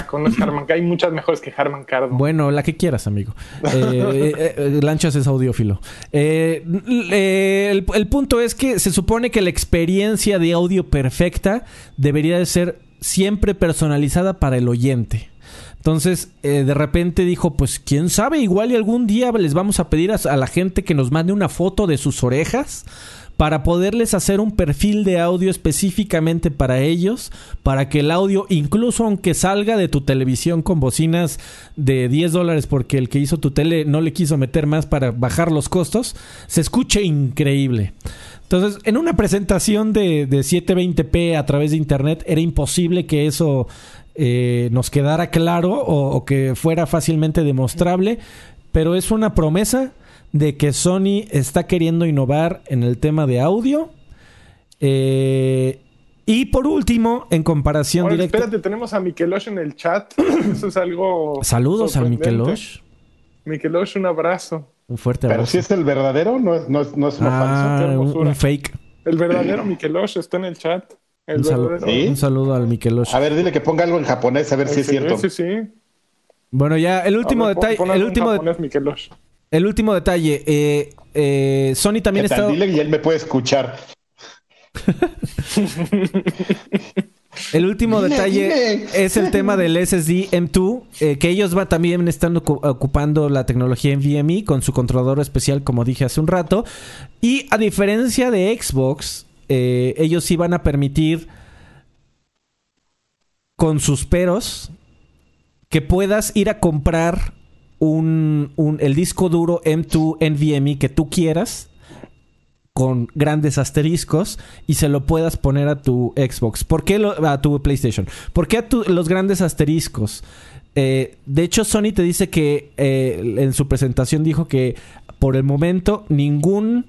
hay muchas mejores que Harman Kardon. Bueno, la que quieras, amigo. Lanchas es audiófilo. El, el punto es que se supone que la experiencia de audio perfecta debería de ser siempre personalizada para el oyente. Entonces, eh, de repente dijo, pues quién sabe, igual y algún día les vamos a pedir a, la gente que nos mande una foto de sus orejas para poderles hacer un perfil de audio específicamente para ellos, para que el audio, incluso aunque salga de tu televisión con bocinas de 10 dólares porque el que hizo tu tele no le quiso meter más para bajar los costos, se escuche increíble. Entonces, en una presentación de, de 720p a través de internet era imposible que eso eh, nos quedara claro o, que fuera fácilmente demostrable, pero es una promesa de que Sony está queriendo innovar en el tema de audio. Eh, y por último, en comparación directa. Espérate, tenemos a Mikelosh en el chat. Eso es algo. Saludos a Mikelosh. Mikelosh, un abrazo. Un fuerte abrazo. Pero si es el verdadero, no es, no es, no es ah, Un, fake. El verdadero Mikelosh está en el chat. Un, saludo al Mikelosh. A ver, dile que ponga algo en japonés, a ver si es cierto. Sí, sí. Bueno, ya, el último detalle. el último, el último detalle. Eh, eh, Sony también está. Dile y él me puede escuchar. El último detalle es el tema del SSD M2, eh, que ellos va, también están ocupando la tecnología NVMe con su controlador especial, como dije hace un rato. Y a diferencia de Xbox, eh, ellos van a permitir con sus peros que puedas ir a comprar un, el disco duro M2 NVMe que tú quieras con grandes asteriscos y se lo puedas poner a tu Xbox. ¿Por qué a tu PlayStation? ¿Por qué a los grandes asteriscos? Eh, de hecho, Sony te dice que eh, en su presentación dijo que por el momento ningún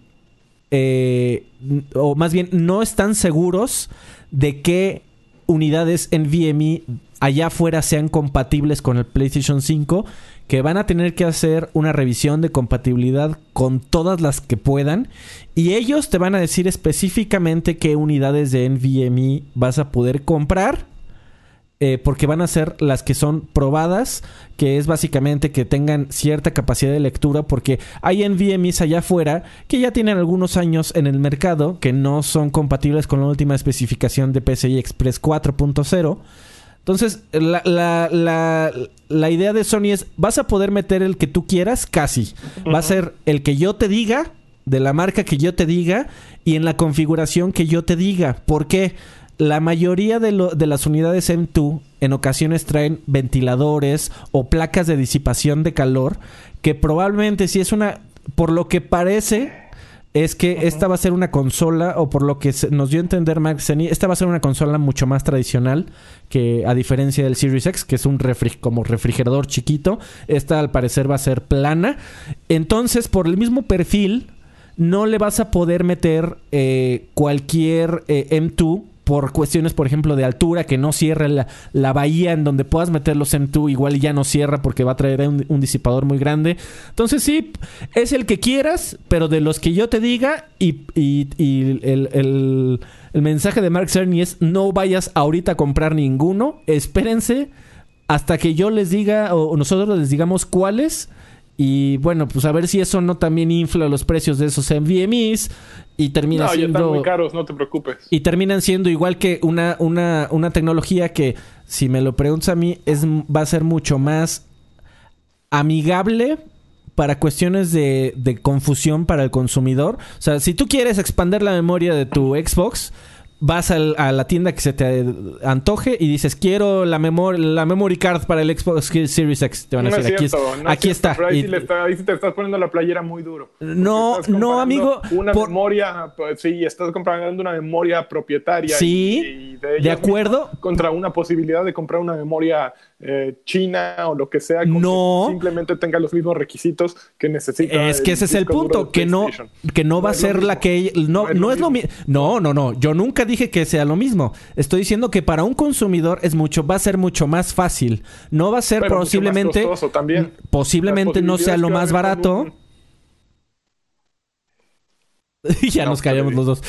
eh, o más bien no están seguros de qué unidades NVMe allá afuera sean compatibles con el PlayStation 5, que van a tener que hacer una revisión de compatibilidad con todas las que puedan. Y ellos te van a decir específicamente qué unidades de NVMe vas a poder comprar eh, porque van a ser las que son probadas, que es básicamente que tengan cierta capacidad de lectura, porque hay NVMe's allá afuera que ya tienen algunos años en el mercado, que no son compatibles con la última especificación de PCI Express 4.0. Entonces, la, la, la, idea de Sony es, vas a poder meter el que tú quieras, casi. Va a ser el que yo te diga, de la marca que yo te diga, y en la configuración que yo te diga. ¿Por qué? La mayoría de, las unidades M2 en ocasiones traen ventiladores o placas de disipación de calor que probablemente si es una, por lo que parece, es que esta va a ser una consola, o por lo que nos dio a entender Max esta va a ser una consola mucho más tradicional que a diferencia del Series X, que es un como refrigerador chiquito, esta al parecer va a ser plana. Entonces, por el mismo perfil, no le vas a poder meter eh, cualquier eh, M2 por cuestiones, por ejemplo, de altura, que no cierra la, la bahía en donde puedas meter los M2, igual ya no cierra porque va a traer un, un disipador muy grande. Entonces sí, es el que quieras, pero de los que yo te diga y, y- y el, el- el mensaje de Mark Cerny es no vayas ahorita a comprar ninguno, espérense hasta que yo les diga o nosotros les digamos cuáles. Y bueno, pues a ver si eso no también infla los precios de esos NVMEs y termina No, ya están siendo muy caros, no te preocupes. y terminan siendo igual que una, una, una tecnología que, si me lo preguntas a mí, es, va a ser mucho más amigable para cuestiones de, de confusión para el consumidor. O sea, si tú quieres expander la memoria de tu Xbox, vas al- a la tienda que se te antoje y dices, quiero la, memor la memory card para el Xbox Series X. Te van a No es decir, aquí, es- no está. pero ahí, Y- sí le está- ahí sí te estás poniendo la playera muy duro. No, no, amigo, Una por- memoria, pues, sí, estás comprando una memoria propietaria. Sí, y- y de ellas acuerdo. Contra una posibilidad de comprar una memoria eh, china o lo que sea. No. que simplemente tenga los mismos requisitos que necesita. Es que ese es el punto, que no, que no va a ser la que no, no es lo mismo. No, no, no. Yo nunca dije que sea lo mismo. Estoy diciendo que para un consumidor es mucho, va a ser mucho más fácil. No va a ser Pero posiblemente, también. posiblemente no sea lo más barato. ya No, nos callamos Freddy. los dos.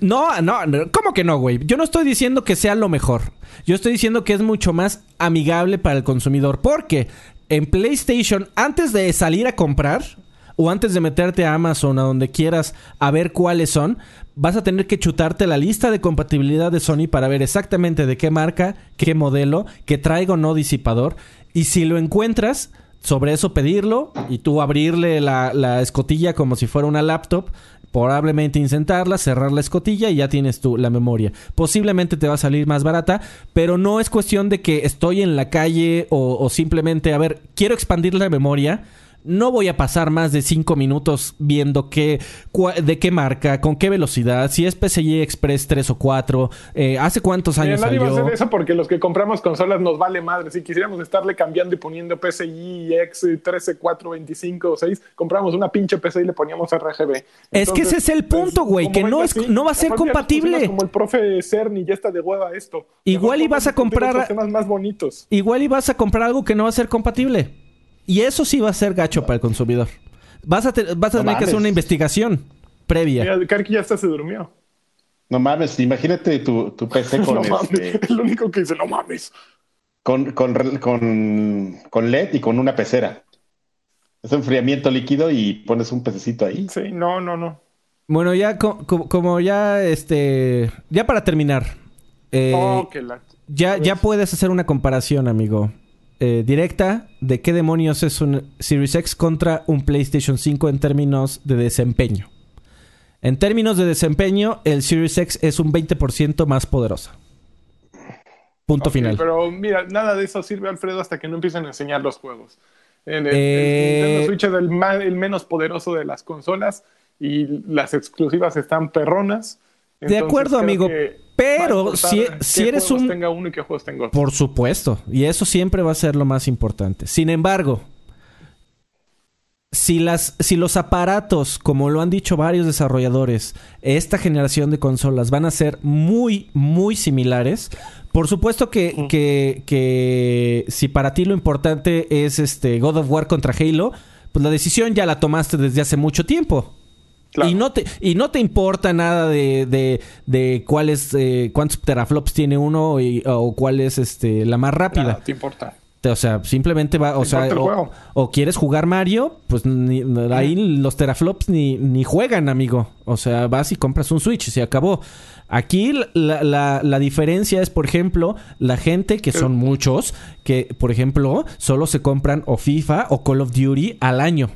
No, no, ¿cómo que no, güey? Yo no estoy diciendo que sea lo mejor. Yo estoy diciendo que es mucho más amigable para el consumidor. Porque en PlayStation, antes de salir a comprar, o antes de meterte a Amazon, a donde quieras, a ver cuáles son, vas a tener que chutarte la lista de compatibilidad de Sony para ver exactamente de qué marca, qué modelo, que traiga o no disipador. Y si lo encuentras, sobre eso pedirlo y tú abrirle la, la escotilla como si fuera una laptop, probablemente incentarla, cerrar la escotilla y ya tienes tú la memoria. Posiblemente te va a salir más barata, pero no es cuestión de que estoy en la calle o, o simplemente, a ver, quiero expandir la memoria. No voy a pasar más de 5 minutos viendo qué, cua- de qué marca, con qué velocidad, si es PCI Express 3 o 4, eh, hace cuántos Mira, años nadie va a hacer eso porque los que compramos consolas nos vale madre. Si quisiéramos estarle cambiando y poniendo PCI, X, 13, 4, 25 o 6, compramos una pinche PC y le poníamos RGB. Es que ese es el punto, güey, que no es- no va a ser compatible. Como el profe Cerny ya está de hueva esto. Igual Mejor ibas a comprar- temas más bonitos. igual y vas a comprar algo que no va a ser compatible. Y eso sí va a ser gacho para el consumidor. Vas a, te- vas a No tener que hacer mames. una investigación previa. Mira, Karki ya hasta se durmió. No mames, imagínate tu, tu PC con, no este, mames. El único que dice, no mames. con, con, con, con LED y con una pecera. Es enfriamiento líquido y pones un pececito ahí. Sí, no, no, no. Bueno, ya co- co- como ya este ya para terminar. eh, oh, que la... ya, ya puedes hacer una comparación, amigo. Eh, directa de qué demonios es un Series X contra un PlayStation 5 en términos de desempeño. En términos de desempeño, el Series X es un 20% más poderosa. Punto final. Pero mira, nada de eso sirve, Alfredo, hasta que no empiecen a enseñar los juegos. En el, Eh, el Nintendo Switch es el, ma- el menos poderoso de las consolas y las exclusivas están perronas. De acuerdo, amigo, pero importar si- eres juegos un- tenga uno y qué juegos otro. Por supuesto. Y eso siempre va a ser lo más importante. Sin embargo, si, las, si los aparatos, como lo han dicho varios desarrolladores, esta generación de consolas van a ser muy, muy similares, por supuesto que, que, que si para ti lo importante es este God of War contra Halo, pues la decisión ya la tomaste desde hace mucho tiempo. Claro. Y no te, y no te importa nada de, de, de cuáles, eh, cuántos teraflops tiene uno y- o cuál es este, la más rápida. Nada, te importa. O sea, simplemente va, o sea, o quieres jugar Mario, pues ni- ahí los teraflops ni, ni juegan, amigo. O sea, vas y compras un Switch y se acabó. Aquí la, la- la diferencia es, por ejemplo, la gente, que son muchos, que, por ejemplo, solo se compran o FIFA o Call of Duty al año.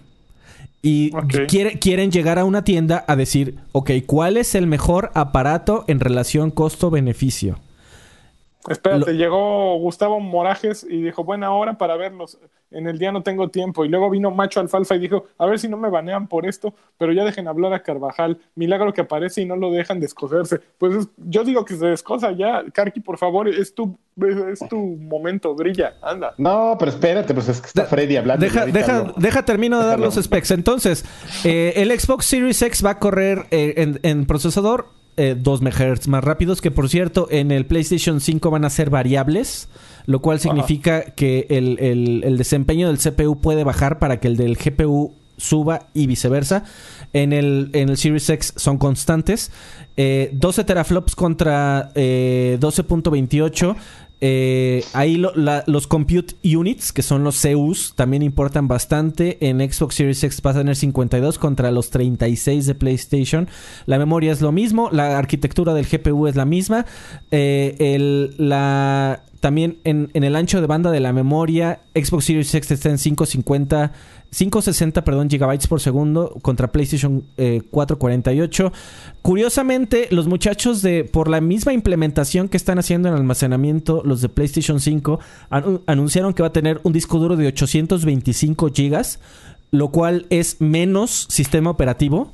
Y quiere- quieren llegar a una tienda a decir, ok, ¿cuál es el mejor aparato en relación costo-beneficio? Espérate, llegó Gustavo Morajes y dijo, buena hora para verlos. En el día no tengo tiempo. Y luego vino Macho Alfalfa y dijo, a ver si no me banean por esto, pero ya dejen hablar a Carvajal. Milagro que aparece y no lo dejan descoserse. Pues yo digo que se descosa ya. Karki, por favor, es tu, es tu momento, brilla, anda. No, pero espérate, pues es que está Freddy hablando. Deja, deja, deja, termino de dar los specs. Entonces, eh, el Xbox Series X va a correr eh, en, en procesador 2 eh, MHz más rápidos, que por cierto en el PlayStation 5 van a ser variables, lo cual significa que el, desempeño del CPU puede bajar para que el del GPU suba y viceversa. En el, en el Series X son constantes. 12 eh, teraflops contra 12.28. Eh, ahí los Compute Units, que son los CUs, también importan bastante. En Xbox Series X va a tener 52 contra los 36 de PlayStation. La memoria es lo mismo, la arquitectura del GPU es la misma. Eh, también en, en, el ancho de banda de la memoria, Xbox Series X está en 550 560 perdón, gigabytes por segundo contra PlayStation 448. Eh, Curiosamente, los muchachos de por la misma implementación que están haciendo en almacenamiento, los de PlayStation 5 anunciaron que va a tener un disco duro de 825 gigas, lo cual es menos sistema operativo.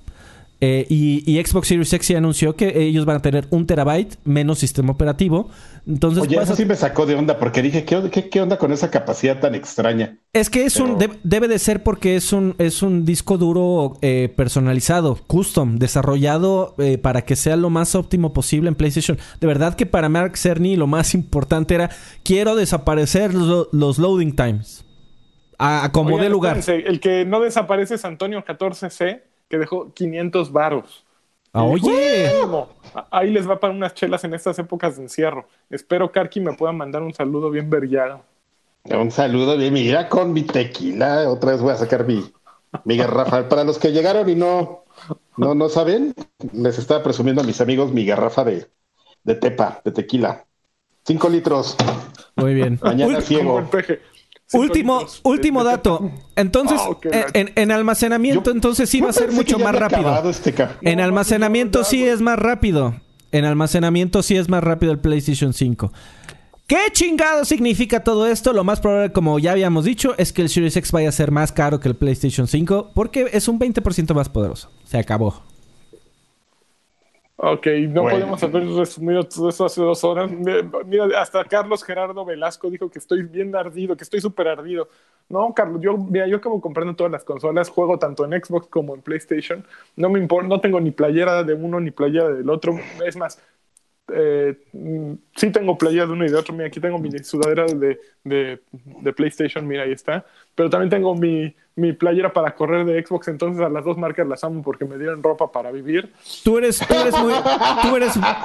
Eh, y, Xbox Series X anunció que ellos van a tener un terabyte menos sistema operativo. Entonces, Oye, eso sí me sacó de onda porque dije, ¿qué, onda con esa capacidad tan extraña? Es que es un debe de ser porque es un, es un disco duro eh, personalizado, custom, desarrollado eh, para que sea lo más óptimo posible en PlayStation. De verdad que para Mark Cerny lo más importante era quiero desaparecer los, loading times. A, como de lugar. El que no desaparece es Antonio 14C que dejó 500 varos. Ah, oye. Ahí les va para unas chelas en estas épocas de encierro. Espero Karki me pueda mandar un saludo bien verllado. Un saludo bien, mira con mi tequila. Otra vez voy a sacar mi, mi garrafa. Para los que llegaron y no, no, no saben, les estaba presumiendo a mis amigos mi garrafa de, de tepa, de tequila. Cinco litros. Muy bien. Mañana ciego. Último, último dato. Entonces, ah, en, almacenamiento, entonces sí va a ser mucho más rápido. Este en almacenamiento sí es más rápido. En almacenamiento sí es más rápido el PlayStation 5. ¿Qué chingado significa todo esto? Lo más probable, como ya habíamos dicho, es que el Series X vaya a ser más caro que el PlayStation 5 porque es un 20% más poderoso. Se acabó. Ok, no podemos haber resumido todo eso hace dos horas. Mira, hasta Carlos Gerardo Velasco dijo que estoy bien ardido, que estoy súper ardido. No, Carlos, yo, mira, yo acabo comprando todas las consolas, juego tanto en Xbox como en PlayStation. No me importa, no tengo ni playera de uno ni playera del otro. Es más, eh, sí tengo playera de uno y de otro. Mira, aquí tengo mi sudadera de, de, de PlayStation, mira, ahí está. Pero también tengo mi, mi playera para correr de Xbox, entonces a las dos marcas las amo porque me dieron ropa para vivir. Tú eres, tú eres,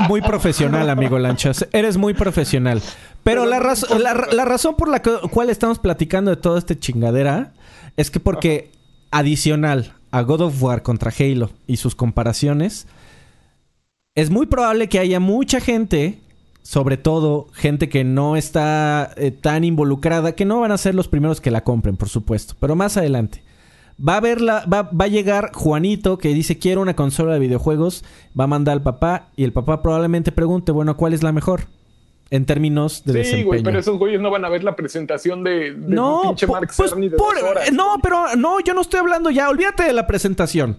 muy, profesional, amigo Lanchas. Eres muy profesional. Pero, la, la, razón por la cual estamos platicando de toda esta chingadera es que porque adicional a God of War contra Halo y sus comparaciones, es muy probable que haya mucha gente sobre todo gente que no está eh, tan involucrada, que no van a ser los primeros que la compren, por supuesto, pero más adelante. Va a, verla, va, va, a llegar Juanito que dice quiero una consola de videojuegos, va a mandar al papá y el papá probablemente pregunte, bueno, ¿cuál es la mejor? En términos de sí, güey, pero esos güeyes no van a ver la presentación de, no, pinche Mark pues, de No, pero no, yo no estoy hablando ya, olvídate de la presentación.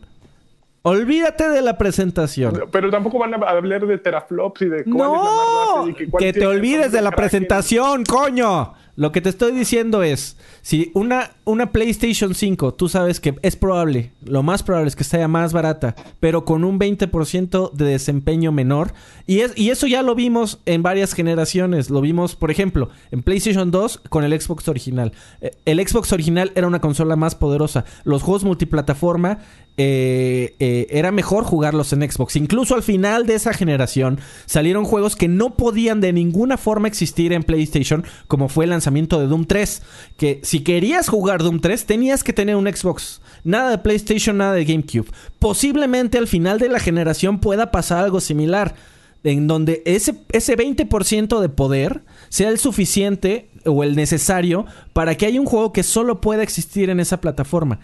Olvídate de la presentación. Pero tampoco van a hablar de teraflops y de cuál no, es la que te olvides de la presentación, coño. Lo que te estoy diciendo es, si una, una PlayStation 5, tú sabes que es probable, lo más probable es que sea más barata, pero con un 20% de desempeño menor. Y, es, y eso ya lo vimos en varias generaciones. Lo vimos, por ejemplo, en PlayStation 2 con el Xbox original. Eh, el Xbox original era una consola más poderosa. Los juegos multiplataforma eh, eh, era mejor jugarlos en Xbox. Incluso al final de esa generación salieron juegos que no podían de ninguna forma existir en PlayStation, como fue el lanzamiento de Doom 3. Que si querías jugar Doom 3, tenías que tener un Xbox. Nada de PlayStation, nada de GameCube. Posiblemente al final de la generación pueda pasar algo similar. En donde ese, ese 20% de poder sea el suficiente o el necesario para que haya un juego que solo pueda existir en esa plataforma.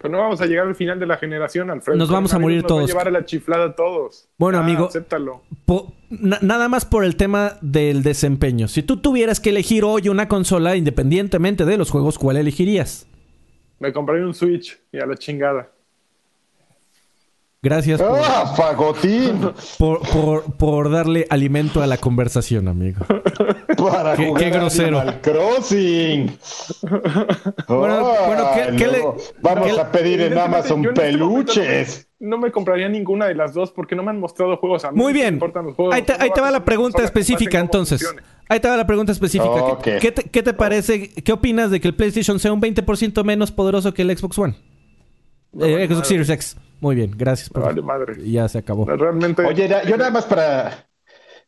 Pero no vamos a llegar al final de la generación, Alfredo. Nos vamos a morir nos todos. Va a llevar a la chiflada a todos. Bueno, Ya, amigo. Acéptalo. Na- nada más por el tema del desempeño. Si tú tuvieras que elegir hoy una consola independientemente de los juegos, ¿cuál elegirías? Me compré un Switch y a la chingada. Gracias por, ¡Ah, fagotín! por, por- por darle alimento a la conversación, amigo. Para Qué- jugar qué grosero. Animal Crossing. Bueno, bueno, ¿qué- qué le- Vamos qué a pedir en Amazon este peluches. No me compraría ninguna de las dos porque no me han mostrado juegos a mí. Muy bien. importan los juegos. Ahí te, No ahí te va la pregunta específica entonces. Ahí te va la pregunta específica. ¿Qué- Ok. ¿Qué, te, qué te parece? ¿Qué opinas de que el PlayStation sea un 20% menos poderoso que el Xbox One? Eh, Xbox. Series X. Muy bien, gracias. Por- vale madre. Ya se acabó. Realmente. Oye, ya- yo nada más para.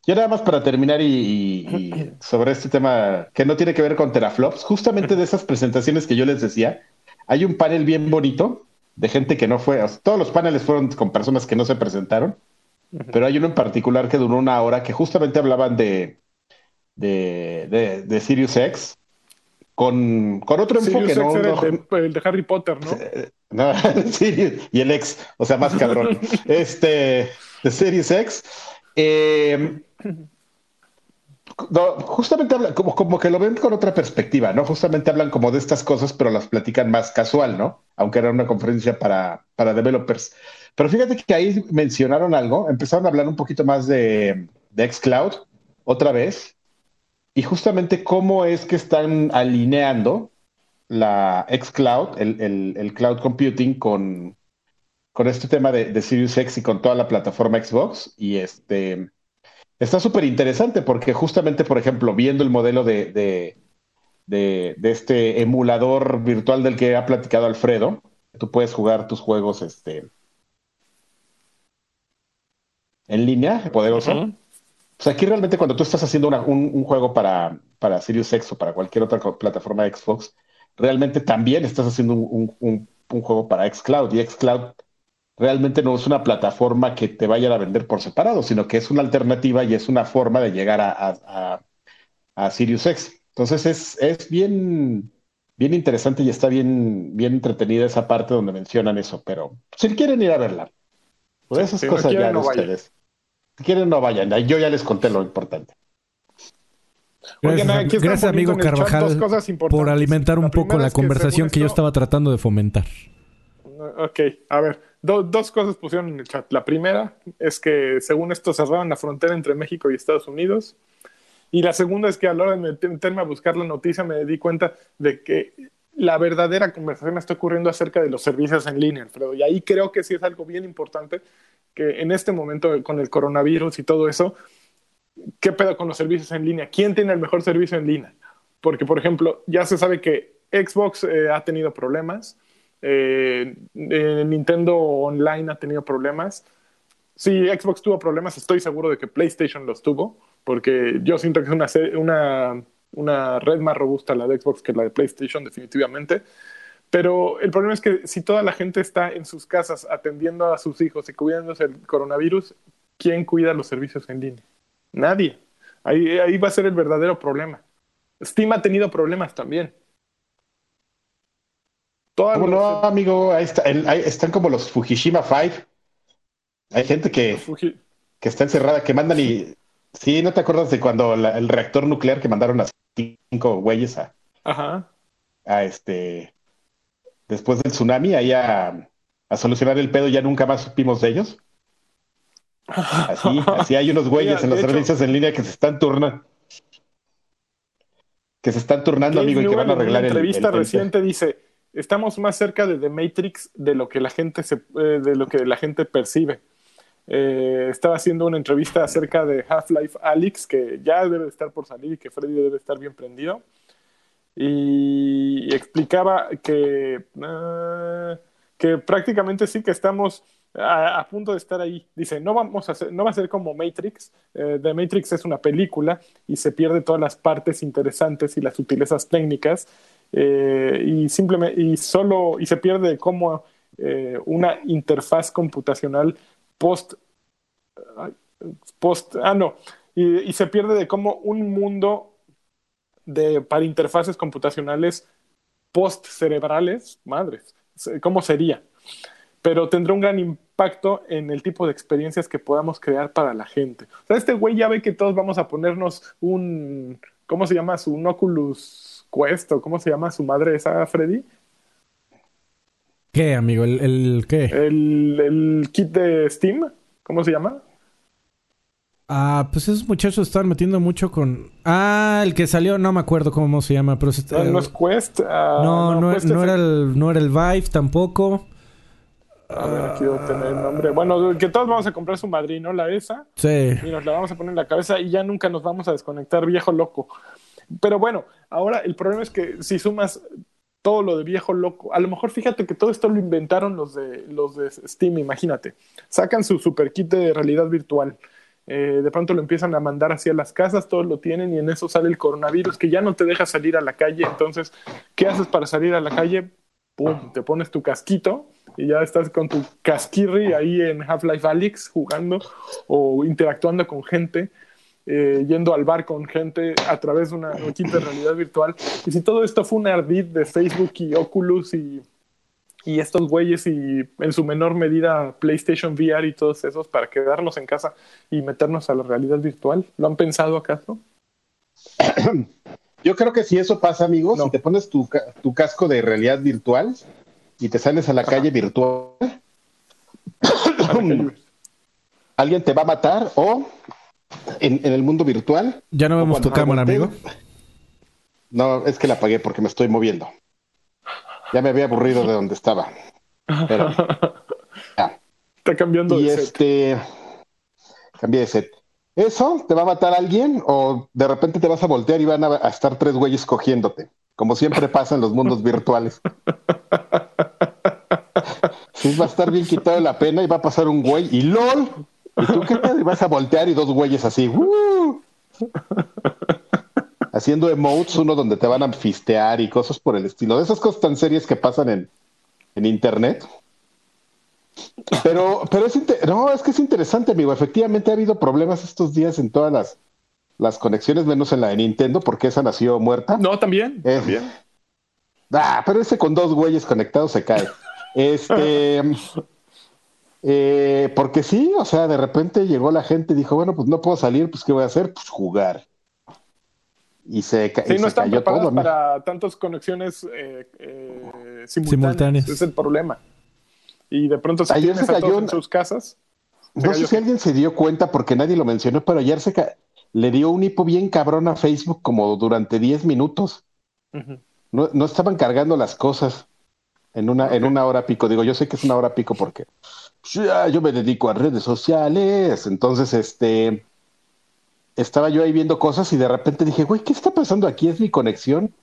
Yo nada más para terminar y, sobre este tema que no tiene que ver con teraflops, justamente de esas presentaciones que yo les decía, hay un panel bien bonito de gente que no fue, o sea, todos los paneles fueron con personas que no se presentaron, pero hay uno en particular que duró una hora que justamente hablaban de, de, de, de Sirius X con, con otro Sirius enfoque, ¿no? X era No- el, de, el de Harry Potter, ¿no? No, y el ex, o sea, más cabrón. este, de Series X. eh, no, justamente hablan, como, como que lo ven con otra perspectiva, ¿no? Justamente hablan como de estas cosas, pero las platican más casual, ¿no? Aunque era una conferencia para, para developers. Pero fíjate que ahí mencionaron algo, empezaron a hablar un poquito más de, de xCloud, otra vez, y justamente cómo es que están alineando la xCloud, el, el, el cloud computing con, con este tema de, de Sirius X y con toda la plataforma Xbox. Y este está súper interesante porque justamente, por ejemplo, viendo el modelo de, de, de, de este emulador virtual del que ha platicado Alfredo, tú puedes jugar tus juegos este, en línea, poderoso. Sea, aquí realmente cuando tú estás haciendo una- un, un juego para, para Sirius X o para cualquier otra plataforma de Xbox, realmente también estás haciendo un, un- un- un juego para xCloud. Y xCloud realmente no es una plataforma que te vayan a vender por separado, sino que es una alternativa y es una forma de llegar a, a, a- a Sirius X. Entonces es, es bien, bien interesante y está bien, bien entretenida esa parte donde mencionan eso, pero si quieren ir a verla, pues Sí, esas no cosas quieren, ya de no vayan. ustedes. Si quieren, no vayan. Yo ya les conté lo importante. Oigan, Gracias, aquí están gracias, amigo Carvajal, cosas por alimentar un La poco la que conversación según que yo estaba tratando de fomentar. Ok, a ver, do- dos cosas pusieron en el chat. La primera es que según esto cerraron la frontera entre México y Estados Unidos. Y la segunda es que a la hora de met- meterme a buscar la noticia me di cuenta de que la verdadera conversación está ocurriendo acerca de los servicios en línea, Alfredo. Y ahí creo que sí es algo bien importante que en este momento con el coronavirus y todo eso, ¿qué pedo con los servicios en línea? ¿Quién tiene el mejor servicio en línea? Porque, por ejemplo, ya se sabe que Xbox eh, ha tenido problemas, eh, eh, Nintendo Online ha tenido problemas. Si Xbox tuvo problemas, estoy seguro de que PlayStation los tuvo, porque yo siento que es una, una, una red más robusta la de Xbox que la de PlayStation, definitivamente. Pero el problema es que si toda la gente está en sus casas atendiendo a sus hijos y cuidándose del coronavirus, ¿quién cuida los servicios en línea? Nadie. Ahí, ahí va a ser el verdadero problema. Steam ha tenido problemas también. Todas ¿Cómo los- no, amigo? Ahí, está- el- ahí están como los Fukushima Five. Hay gente que, Fuji- que está encerrada, que mandan y... Sí, ¿no te acuerdas de cuando la- el reactor nuclear que mandaron a cinco güeyes a, Ajá. a este... Después del tsunami, ahí a, a solucionar el pedo, ya nunca más supimos de ellos? Así, así hay unos güeyes Mira, en los hecho- servicios en línea que se están turnando. Que se están turnando, Gabe amigo, y que van a en una arreglar el- entrevista el- el- reciente dice estamos más cerca de The Matrix de lo que la gente se, eh, de lo que la gente percibe Eh, estaba haciendo una entrevista acerca de Half-Life Alyx que ya debe estar por salir y que Freddy debe estar bien prendido y explicaba que ah, que prácticamente sí que estamos a, punto de estar ahí. Dice, no vamos a no va a ser como Matrix. Eh, The Matrix es una película y se pierde todas las partes interesantes y las sutilezas técnicas eh, y simplemente y solo y se pierde como eh, una interfaz computacional post post ah no y, y se pierde de cómo un mundo de para interfaces computacionales post cerebrales, madres, cómo sería. Pero tendrá un gran impacto en el tipo de experiencias que podamos crear para la gente. O sea, este güey ya ve que todos vamos a ponernos un, ¿cómo se llama? Su un Oculus Quest o cómo se llama su madre esa, Freddy. ¿Qué, amigo? ¿El, el qué? El, el kit de Steam, ¿cómo se llama? Ah, pues esos muchachos están metiendo mucho con. Ah, el que salió, no me acuerdo cómo se llama, pero. No, no es Quest. ah, no, no, Quest no es era el, no era el Vive tampoco. A ver, aquí debo tener el nombre. Bueno, que todos vamos a comprar su madrina, la esa, Sí. y nos la vamos a poner en la cabeza y ya nunca nos vamos a desconectar, viejo loco. Pero bueno, ahora el problema es que si sumas todo lo de viejo loco, a lo mejor fíjate que todo esto lo inventaron los de, los de Steam, imagínate. Sacan su super kit de realidad virtual. Eh, de pronto lo empiezan a mandar hacia las casas, todos lo tienen y en eso sale el coronavirus que ya no te deja salir a la calle. Entonces, ¿qué haces para salir a la calle? ¡Pum! Te pones tu casquito y ya estás con tu casquirri ahí en Half-Life Alyx jugando o interactuando con gente, eh, yendo al bar con gente a través de una de realidad virtual. Y si todo esto fue un ardid de Facebook y Oculus y, y estos güeyes y en su menor medida PlayStation VR y todos esos para quedarnos en casa y meternos a la realidad virtual, ¿lo han pensado acaso? Yo creo que si eso pasa, amigo, No. si te pones tu, tu casco de realidad virtual y te sales a la calle virtual, alguien te va a matar o en, en el mundo virtual. Ya no vemos tu cámara, revolteen- amigo. No, es que la apagué porque me estoy moviendo. Ya me había aburrido de donde estaba. Pero, ya. Está cambiando Y de set. este. Cambié de set. ¿Eso te va a matar a alguien? ¿O de repente te vas a voltear y van a, a estar tres güeyes cogiéndote? Como siempre pasa en los mundos virtuales. Sí, va a estar bien quitado la pena y va a pasar un güey y LOL. ¿Y tú qué pedo? Y vas a voltear y dos güeyes así. Haciendo emotes, uno donde te van a fistear y cosas por el estilo. De esas cosas tan serias que pasan en, en internet. Pero, pero es no, es que es interesante, amigo. Efectivamente ha habido problemas estos días en todas las, las conexiones, menos en la de Nintendo, porque esa nació muerta. No, también. Eh, también. Ah, pero ese con dos güeyes conectados se cae. Este. eh, porque sí, o sea, de repente llegó la gente y dijo, bueno, pues no puedo salir, pues ¿qué voy a hacer? Pues jugar. Y se, ca- Sí, y no se están cayó preparadas todo. amigo. para tantas conexiones eh, eh, simultáneas. Simultáneas. Es el problema. Y de pronto si Ayer se a todos cayó en sus casas. se No cayó. sé si alguien se dio cuenta porque nadie lo mencionó, pero ayer se ca- le dio un hipo bien cabrón a Facebook como durante 10 minutos. No, no estaban cargando las cosas en una, en una hora pico. Digo, yo sé que es una hora pico porque ya, yo me dedico a redes sociales. Entonces, este, estaba yo ahí viendo cosas y de repente dije, güey, ¿qué está pasando aquí? ¿Es mi conexión?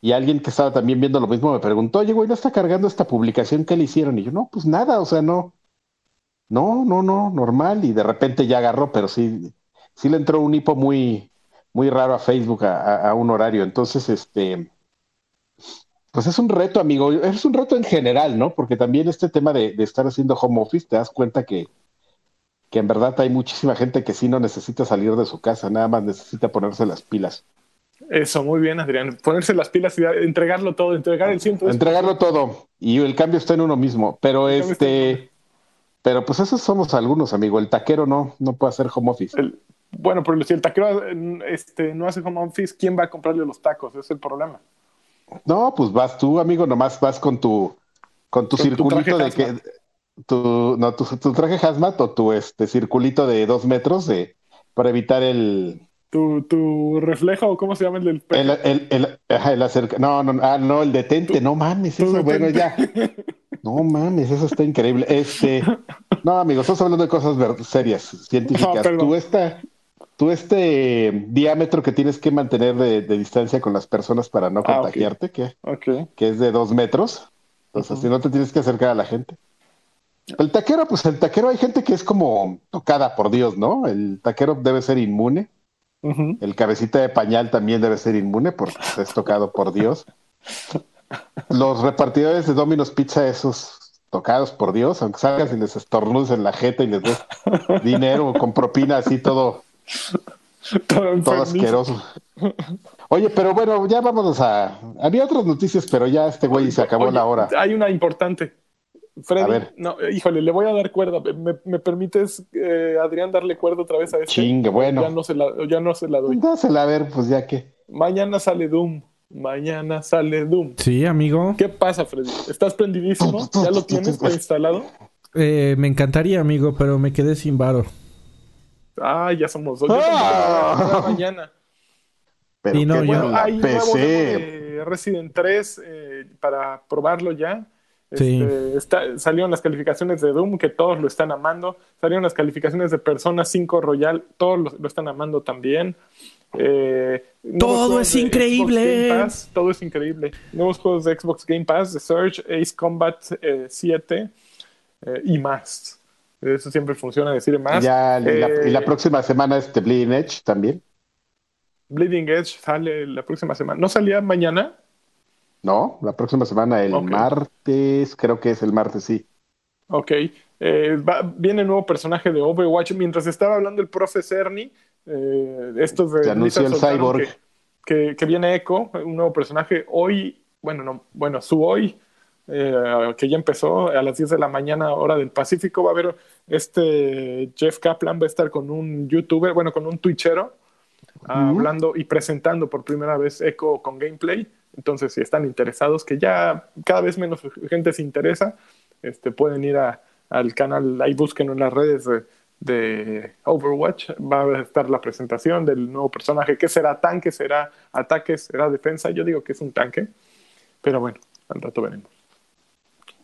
Y alguien que estaba también viendo lo mismo me preguntó, oye, güey, ¿no está cargando esta publicación que le hicieron? Y yo, no, pues nada, o sea, no. No, no, no, normal. Y de repente ya agarró, pero sí, sí le entró un hipo muy, muy raro a Facebook a, a- a un horario. Entonces, este, pues es un reto, amigo. Es un reto en general, ¿no? Porque también este tema de, de estar haciendo home office, te das cuenta que, que en verdad hay muchísima gente que sí no necesita salir de su casa, nada más necesita ponerse las pilas. Eso, muy bien, Adrián. Ponerse las pilas y entregarlo todo, entregar el ciento. Entregarlo todo. Y el cambio está en uno mismo. Pero El este, pero pues esos somos algunos, amigo. El taquero no, no puede hacer home office. El- bueno, pero si el taquero eh, este, no hace home office, ¿quién va a comprarle los tacos? Ese es el problema. No, pues vas tú, amigo, nomás vas con tu, con tu Con circulito de que tu, no, tu, tu traje hazmat o tu este circulito de dos metros de para evitar el Tu, tu reflejo, ¿cómo se llama el del el, el, el, ajá, el acerca- no, no, ah, no, el detente, no mames, eso, bueno, detente. ya. No mames, eso está increíble. Este, no, amigo, estamos hablando de cosas serias, científicas. No, tú esta, tú este diámetro que tienes que mantener de, de distancia con las personas para no Ah, contagiarte. Ok. que es de dos metros. Entonces, Ujú. si no te tienes que acercar a la gente. El taquero, pues el taquero hay gente que es como tocada por Dios, ¿no? El taquero debe ser inmune. El cabecita de pañal también debe ser inmune porque es tocado por Dios. Los repartidores de Domino's Pizza, esos tocados por Dios, aunque salgas y les estornudes en la jeta y les des dinero con propina así todo, Todo asqueroso. Oye, pero bueno, ya vámonos a. Había otras noticias, pero ya este güey se acabó Oye, la hora. Hay una importante. Freddy, A ver. no, híjole, le voy a dar cuerda. ¿Me, me permites, eh, Adrián, darle cuerda otra vez a este? Chingue, bueno. Ya no se la, ya no se la doy. Dásela a ver, pues ya que. Mañana sale Doom. Mañana sale Doom. Sí, amigo. ¿Qué pasa, Freddy? ¿Estás prendidísimo? ¿Ya lo tienes instalado? Eh, me encantaría, amigo, pero me quedé sin varo. Ah, ya somos dos. Yo Ah. mañana. Pero Y no, qué yo- bueno, hay nuevo PC. Resident 3 eh, para probarlo ya. Sí. Este, está- salieron las calificaciones de Doom, que todos lo están amando. Salieron las calificaciones de Persona 5 Royal, todos lo, lo están amando también. Eh, Todo es increíble. Pass, todo es increíble. Nuevos juegos de Xbox Game Pass, The Surge, Ace Combat eh, 7 eh, y más. Eso siempre funciona decir más. Ya, y la, Eh, y la próxima semana este Bleeding Edge también. Bleeding Edge sale la próxima semana. ¿No salía mañana? No, la próxima semana, el martes, creo que es el martes, sí. Ok. Eh, va- viene el nuevo personaje de Overwatch. Mientras estaba hablando el profe Cerny, eh, estos de Se anunció el Cyborg. Que, que- que viene Echo, un nuevo personaje. Hoy, bueno, no, bueno, su hoy, eh, que ya empezó a las 10 de la mañana, hora del Pacífico, va a haber este Jeff Kaplan, va a estar con un youtuber, bueno, con un twitchero, hablando y presentando por primera vez Echo con gameplay. Entonces, si están interesados, que ya cada vez menos gente se interesa, este, pueden ir a- al canal, ahí búsquenlo en las redes de, de Overwatch. Va a estar la presentación del nuevo personaje. ¿Qué será tanque? ¿Será ataque? ¿Será defensa? Yo digo que es un tanque. Pero bueno, al rato veremos.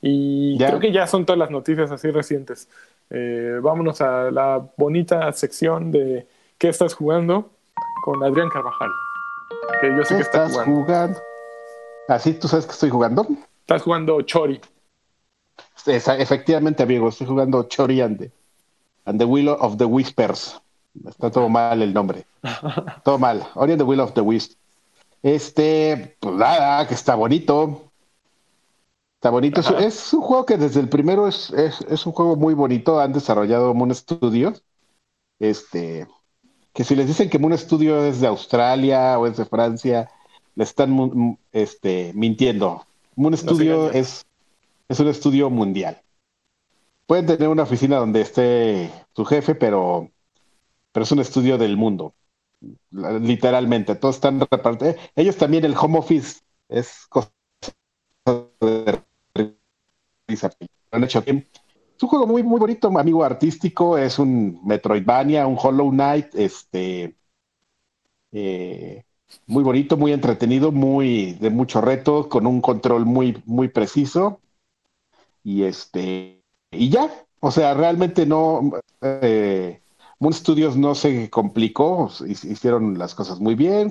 Y Ya. creo que ya son todas las noticias así recientes. Eh, vámonos a la bonita sección de ¿Qué estás jugando? con Adrián Carvajal. Que yo sé ¿Qué que está estás jugando. jugando? ¿Así tú sabes que estoy jugando? Estás jugando Chori. Esa- efectivamente, amigo, estoy jugando Chori and the, and the Will of the Whispers. Está todo mal el nombre. todo mal. Ori and the Will of the Wisps. Este, pues nada, que está bonito. Está bonito. Es, Ajá. es un juego que desde el primero es, es, es un juego muy bonito. Han desarrollado Moon Studios. Este, que si les dicen que Moon Studio es de Australia o es de Francia, le están este, mintiendo. Moon Studio engañen. es, es un estudio mundial. Pueden tener una oficina donde esté su jefe, pero, pero es un estudio del mundo. Literalmente, todos están repartidos. Ellos también, el home office es cosa de han hecho. Es un juego muy, muy bonito, amigo artístico. Es un Metroidvania, un Hollow Knight, este, eh, muy bonito, muy entretenido, muy de mucho reto, con un control muy, muy preciso. Y este, y ya, o sea, realmente no, eh, Moon Studios no se complicó, hic- hicieron las cosas muy bien,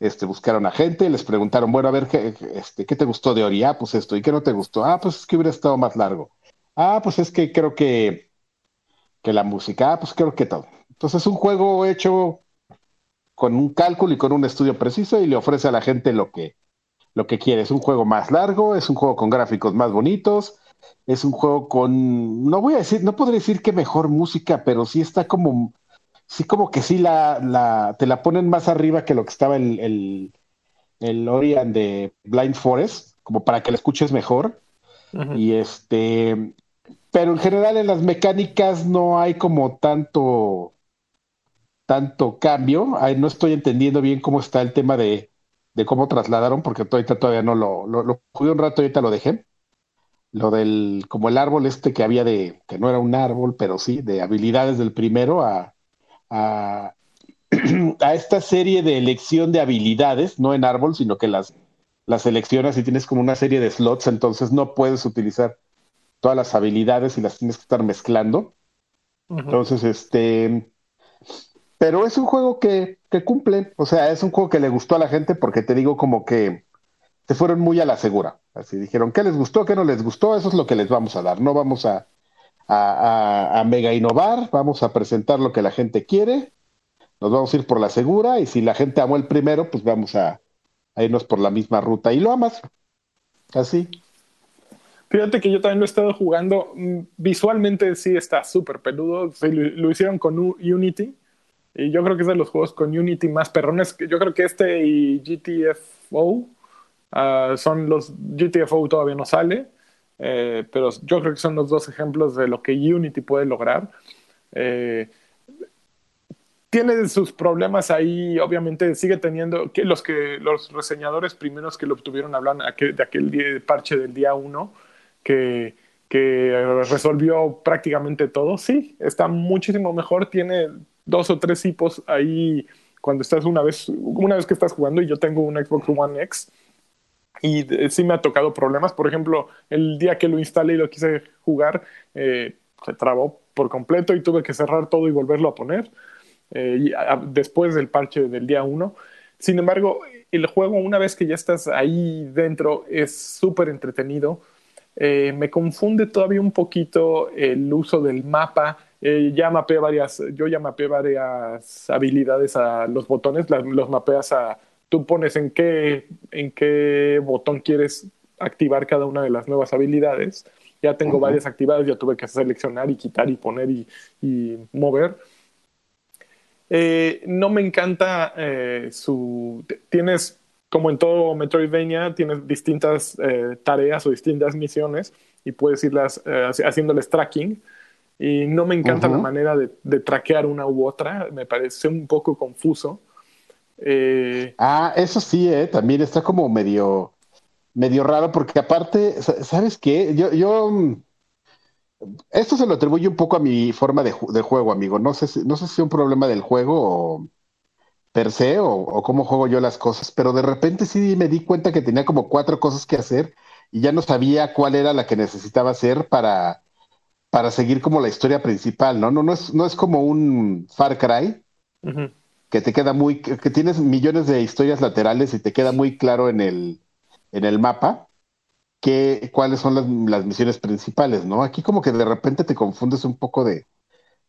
este, buscaron a gente, les preguntaron, bueno, a ver, ¿qué, este, ¿qué te gustó de Ori? Ah, pues esto, ¿y qué no te gustó? Ah, pues es que hubiera estado más largo. Ah, pues es que creo que, que la música, ah, pues creo que todo. Entonces es un juego hecho con un cálculo y con un estudio preciso y le ofrece a la gente lo que, lo que quiere. Es un juego más largo, es un juego con gráficos más bonitos, es un juego con, no voy a decir, no podría decir que mejor música, pero sí está como, sí como que sí la, la, te la ponen más arriba que lo que estaba el, el, el Orion de Blind Forest, como para que la escuches mejor. Y este, pero en general en las mecánicas no hay como tanto, tanto cambio. Ay, no estoy entendiendo bien cómo está el tema de, de cómo trasladaron, porque ahorita todavía no lo, lo, lo jugué un rato y ahorita lo dejé. Lo del, como el árbol este que había de, que no era un árbol, pero sí, de habilidades del primero a, a, a esta serie de elección de habilidades, no en árbol, sino que las, las seleccionas y tienes como una serie de slots, entonces no puedes utilizar todas las habilidades y las tienes que estar mezclando. Entonces, este, pero es un juego que, que cumple, o sea, es un juego que le gustó a la gente porque te digo como que se fueron muy a la segura. Así dijeron, ¿qué les gustó? ¿Qué no les gustó? Eso es lo que les vamos a dar. No vamos a, a, mega innovar, vamos a presentar lo que la gente quiere, nos vamos a ir por la segura y si la gente amó el primero, pues vamos a, irnos por la misma ruta. Y lo amas. Así. Fíjate que yo también lo he estado jugando. Mm, Visualmente sí está súper peludo. Lo, hicieron con Unity. Y yo creo que es de los juegos con Unity más perrones. Yo creo que este y GTFO ah, son los. GTFO todavía no sale, eh, pero yo creo que son los dos ejemplos de lo que Unity puede lograr. Eh, tiene sus problemas ahí, obviamente sigue teniendo que los que los reseñadores primeros que lo obtuvieron hablan de aquel parche del día 1 que, que resolvió prácticamente todo. Sí, está muchísimo mejor, tiene dos o tres hipos ahí cuando estás una vez, una vez que estás jugando y yo tengo un Xbox One X y sí me ha tocado problemas. Por ejemplo, el día que lo instalé y lo quise jugar, eh, se trabó por completo y tuve que cerrar todo y volverlo a poner eh, después del parche del día 1. Sin embargo, el juego, una vez que ya estás ahí dentro, es súper entretenido. Eh, me confunde todavía un poquito el uso del mapa. Eh, ya varias, yo ya mapeé varias habilidades a los botones, los mapeas a, tú pones en qué, en qué botón quieres activar cada una de las nuevas habilidades. Ya tengo varias activadas, ya tuve que seleccionar y quitar y poner y, y mover. Eh, no me encanta eh, su... Tienes, como en todo Metroidvania, tienes distintas eh, tareas o distintas misiones y puedes irlas haciéndoles tracking. Y no me encanta la manera de, de, traquear una u otra, me parece un poco confuso. Ah, eso sí, también está como medio, medio raro, porque aparte, ¿sabes qué? Yo, yo esto se lo atribuye un poco a mi forma de, juego, amigo. No sé, si, no sé si es un problema del juego o per se o, cómo juego yo las cosas, pero de repente sí me di cuenta que tenía como cuatro cosas que hacer y ya no sabía cuál era la que necesitaba hacer para, para seguir como la historia principal, ¿no? No, no, es, no es como un Far Cry, que te queda muy, que tienes millones de historias laterales y te queda muy claro en el, en el mapa qué, cuáles son las, misiones principales, ¿no? Aquí como que de repente te confundes un poco de,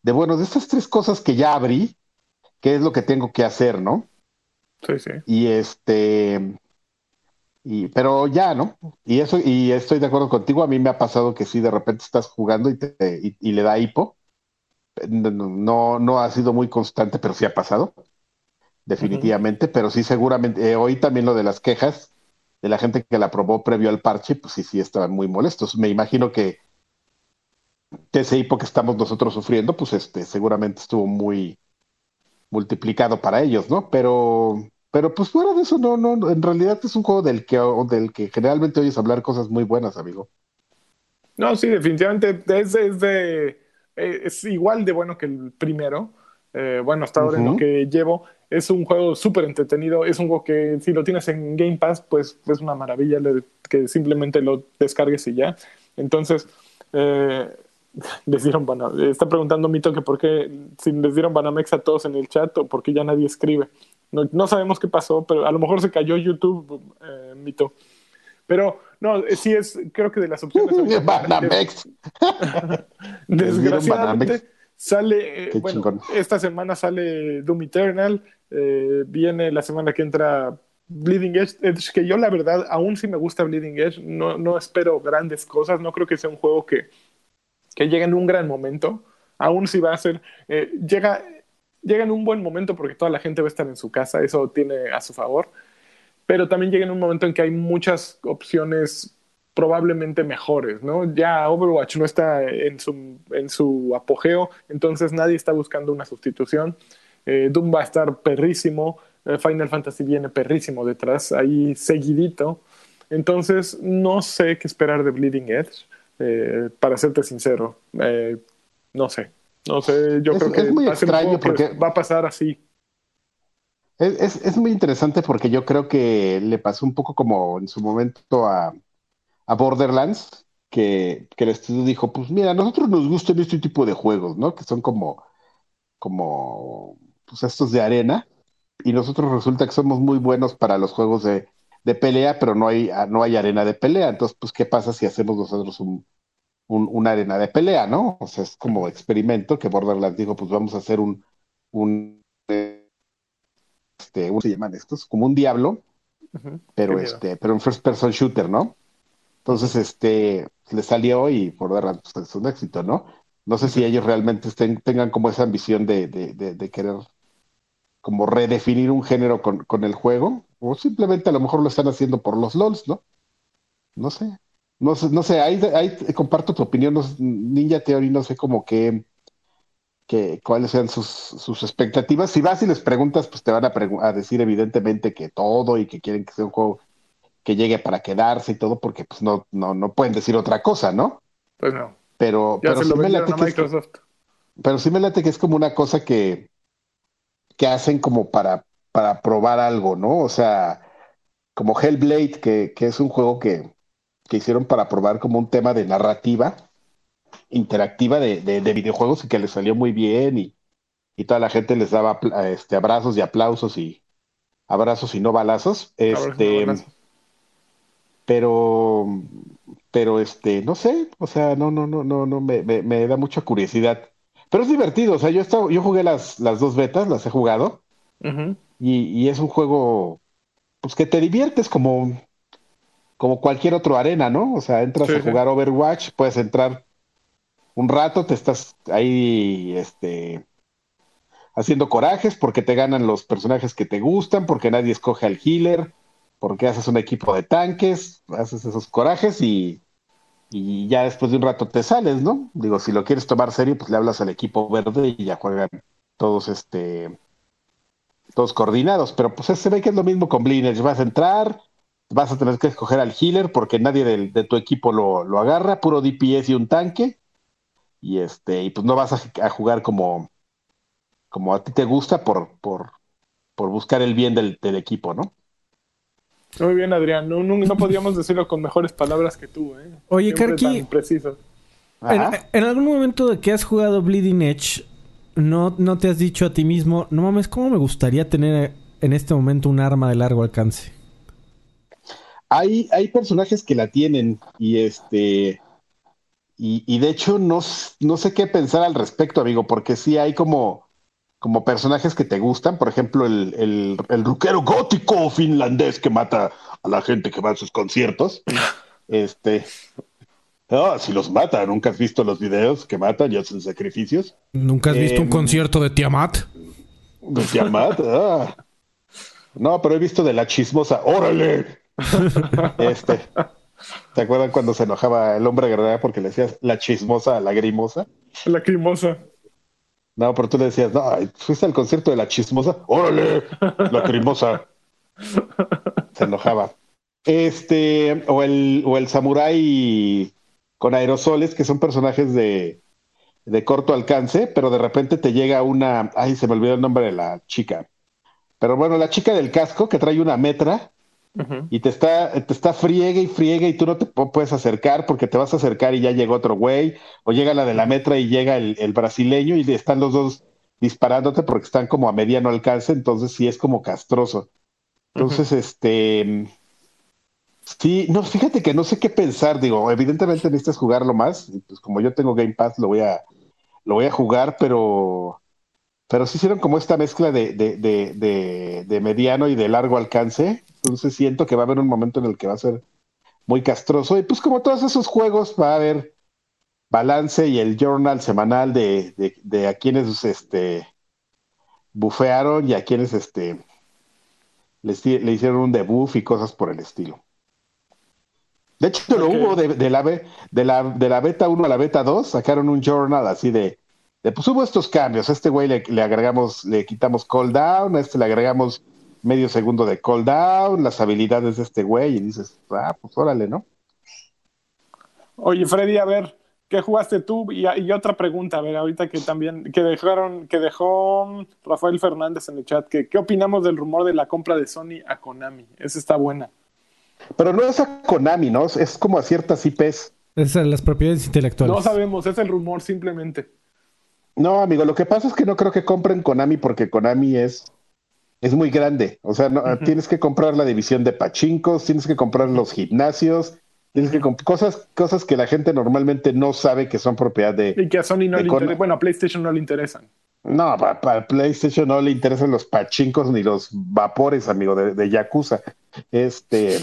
de, bueno, de estas tres cosas que ya abrí, ¿qué es lo que tengo que hacer, no? Sí, sí. Y este, y, pero ya, ¿no? Y eso, y estoy de acuerdo contigo, a mí me ha pasado que sí, de repente estás jugando y, te, y, le da hipo. No, no ha sido muy constante, pero sí ha pasado, definitivamente, pero sí seguramente, eh, hoy también lo de las quejas, de la gente que la aprobó previo al parche, pues sí, sí estaban muy molestos. Me imagino que ese hipo que estamos nosotros sufriendo, pues este, seguramente estuvo muy multiplicado para ellos, ¿no? Pero, pero pues fuera de eso, no, no, en realidad es un juego del que, del que generalmente oyes hablar cosas muy buenas, amigo. No, sí, definitivamente es, es de, es igual de bueno que el primero. Eh, bueno, hasta ahora en lo que llevo, es un juego súper entretenido, es un juego que si lo tienes en Game Pass, pues es una maravilla que simplemente lo descargues y ya. Entonces, eh, les dieron Está preguntando Mito que por qué, si les dieron Banamex a todos en el chat o por qué ya nadie escribe. No, sabemos qué pasó, pero a lo mejor se cayó YouTube, eh, Mito. Pero no, sí es, creo que de las opciones. Banamex. Desgraciadamente Sale, eh, bueno, esta semana sale Doom Eternal, eh, viene la semana que entra Bleeding Edge, que yo la verdad, aún si me gusta Bleeding Edge, no, no espero grandes cosas, no creo que sea un juego que, que llegue en un gran momento, aún si va a ser, eh, llega, llega en un buen momento porque toda la gente va a estar en su casa, eso tiene a su favor, pero también llega en un momento en que hay muchas opciones probablemente mejores, ¿no? Ya Overwatch no está en su, en su apogeo, entonces nadie está buscando una sustitución. Eh, Doom va a estar perrísimo, eh, Final Fantasy viene perrísimo detrás, ahí seguidito. Entonces no sé qué esperar de Bleeding Edge, eh, para serte sincero. no sé, no sé, yo creo que es muy extraño porque va a pasar así. Es, es, muy interesante porque yo creo que le pasó un poco como en su momento a, a Borderlands, que, el estudio dijo, pues mira, a nosotros nos gustan este tipo de juegos, ¿no? Que son como, como, pues estos de arena, y nosotros resulta que somos muy buenos para los juegos de, pelea, pero no hay, no hay arena de pelea. Entonces, pues, ¿qué pasa si hacemos nosotros un, una arena de pelea, ¿no? O sea, es como experimento que Borderlands dijo, pues vamos a hacer un, un este, ¿cómo se llaman estos? Como un diablo, pero este, pero un first person shooter, ¿no? Entonces, este, le salió y dar pues, es un éxito, ¿no? No sé si ellos realmente estén, tengan como esa ambición de, de, de, querer como redefinir un género con, con el juego, o simplemente a lo mejor lo están haciendo por los LOLs, ¿no? No sé. No sé, no sé, ahí, ahí comparto tu opinión, Ninja Theory, no sé cómo que, que cuáles sean sus, sus, expectativas. Si vas y les preguntas, pues te van a, a, decir evidentemente que todo y que quieren que sea un juego que llegue para quedarse y todo, porque pues no, no, no pueden decir otra cosa, ¿no? Pues no. Pero, pero sí me late que es, pero sí me late que es como una cosa que, que hacen como para, para probar algo, ¿no? O sea, como Hellblade, que, que es un juego que, que hicieron para probar como un tema de narrativa interactiva de, de, videojuegos y que les salió muy bien y, y toda la gente les daba este, abrazos y aplausos y abrazos y no balazos. Este, pero, pero este, no sé, o sea, no, no, no, no, no, me, me, da mucha curiosidad. Pero es divertido, o sea, yo, estado, yo jugué las, las dos betas, las he jugado, y, y, es un juego, pues que te diviertes como, como cualquier otro arena, ¿no? O sea, entras a jugar Overwatch, puedes entrar un rato, te estás ahí, este, haciendo corajes porque te ganan los personajes que te gustan, porque nadie escoge al healer, porque haces un equipo de tanques, haces esos corajes y, y ya después de un rato te sales, ¿no? Digo, si lo quieres tomar serio, pues le hablas al equipo verde y ya juegan todos, este, todos coordinados, pero pues se ve que es lo mismo con Blizzard, vas a entrar, vas a tener que escoger al healer porque nadie de, tu equipo lo, lo, agarra, puro DPS y un tanque. Y este, y pues no vas a, jugar como, como a ti te gusta por, por, por buscar el bien del, del equipo, ¿no? Muy bien, Adrián. No, no, podíamos decirlo con mejores palabras que tú, ¿eh? Oye, Karki. Preciso. En, en, algún momento de que has jugado Bleeding Edge, no, no te has dicho a ti mismo, no mames, ¿cómo me gustaría tener en este momento un arma de largo alcance? Hay, hay personajes que la tienen y este. Y, de hecho, no, no sé qué pensar al respecto, amigo, porque sí hay como, como personajes que te gustan. Por ejemplo, el, el, el ruquero gótico finlandés que mata a la gente que va a sus conciertos. Este. No, si los mata, ¿nunca has visto los videos que matan y hacen sacrificios? ¿Nunca has visto un em, concierto de Tiamat? De Tiamat, ah. No, pero he visto de la chismosa. ¡Órale! este, ¿Te acuerdan cuando se enojaba el hombre guerrera porque le decías la chismosa, la grimosa? No, pero tú le decías, no, fuiste al concierto de la chismosa. ¡Órale! La grimosa. Se enojaba. Este, o el, o el samurái con aerosoles, que son personajes de, de corto alcance, pero de repente te llega una. Ay, se me olvidó el nombre de la chica. Pero bueno, la chica del casco que trae una metra y te está, te está friegue y friegue y tú no te puedes acercar porque te vas a acercar y ya llega otro güey, o llega la de la metra y llega el, brasileño y están los dos disparándote porque están como a mediano alcance, entonces sí es como castroso. Entonces, este, sí, no, fíjate que no sé qué pensar, digo, evidentemente necesitas jugarlo más, pues como yo tengo Game Pass lo voy a, lo voy a jugar, pero pero sí hicieron como esta mezcla de, de, de, de, mediano y de largo alcance. Entonces siento que va a haber un momento en el que va a ser muy castroso. Y pues como todos esos juegos va a haber balance y el journal semanal de, de, a quienes este bufearon y a quienes este les, le hicieron un debuff y cosas por el estilo. De hecho, lo hubo de, la, de, la, de la beta 1 a la beta 2, sacaron un journal así de pues hubo estos cambios. A este güey le, agregamos, le quitamos call down, a este le agregamos medio segundo de call down, las habilidades de este güey, y dices, ah, pues órale, ¿no? Oye, Freddy, a ver, ¿qué jugaste tú? Y, otra pregunta, a ver, ahorita que también, que dejaron, que dejó Rafael Fernández en el chat, que, ¿qué opinamos del rumor de la compra de Sony a Konami? Esa está buena. Pero no es a Konami, ¿no? Es como a ciertas IPs. Es a las propiedades intelectuales. No sabemos, es el rumor simplemente. No, amigo, lo que pasa es que no creo que compren Konami porque Konami es, es muy grande. O sea, no, tienes que comprar la división de pachincos, tienes que comprar los gimnasios, tienes que cosas, cosas que la gente normalmente no sabe que son propiedad de. Y que a Sony no le interesa. Bueno, a PlayStation no le interesan. No, para, PlayStation no le interesan los pachincos ni los vapores, amigo, de, de Yakuza. Este,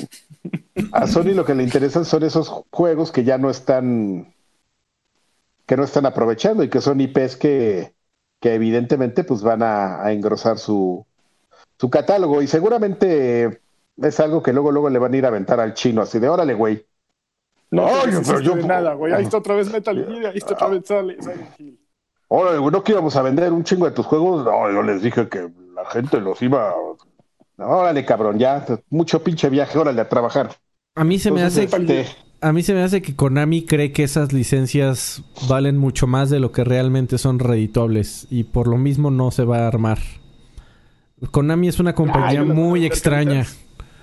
a Sony lo que le interesan son esos juegos que ya no están que no están aprovechando y que son IPs que, que evidentemente pues van a, a engrosar su, su catálogo y seguramente es algo que luego luego le van a ir a aventar al chino así de órale güey No, no pero yo- nada, güey. Ahí está otra vez Metal Gear, ahí está otra vez Silent Hill. órale güey no que íbamos a vender un chingo de tus juegos no yo les dije que la gente los iba a- órale cabrón ya mucho pinche viaje órale a trabajar A mí se me hace... este, A mí se me hace que Konami cree que esas licencias valen mucho más de lo que realmente son redituables y por lo mismo no se va a armar. Konami es una compañía Ay, muy extraña.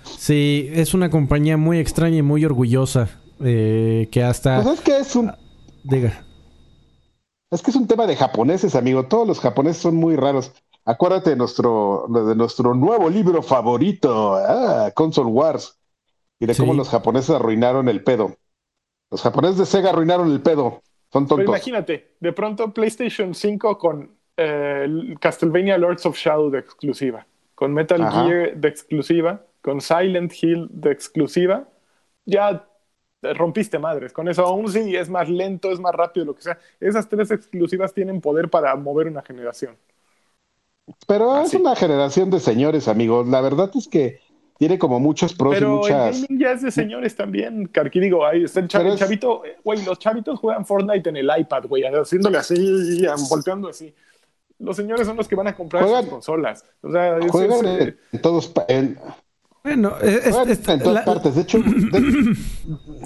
Sí, es una compañía muy extraña y muy orgullosa eh, que hasta pues es que es un diga. Es que es un tema de japoneses, amigo. Todos los japoneses son muy raros. Acuérdate de nuestro, de nuestro nuevo libro favorito, ah, Console Wars, y de Sí. cómo los japoneses arruinaron el pedo. Los japoneses de Sega arruinaron el pedo. Son Pero tontos. imagínate, de pronto PlayStation 5 con eh, Castlevania Lords of Shadow de exclusiva, con Metal Ajá. Gear de exclusiva, con Silent Hill de exclusiva, ya te rompiste madres. Con eso aún sí es más lento, es más rápido, lo que sea. Esas tres exclusivas tienen poder para mover una generación. Pero es una generación de señores, amigos. La verdad es que tiene como muchos pros y Pero muchas. el gaming ya es de señores también, Carqui. Digo, ahí está el, chav- es- chavito, eh, güey, los chavitos juegan Fortnite en el iPad, güey, haciéndole así, volteando así. Los señores son los que van a comprar Juegan- sus consolas. O sea, es- Juegan es, eh, en todos, Bueno, es- juegan en todas la- partes. De hecho, de,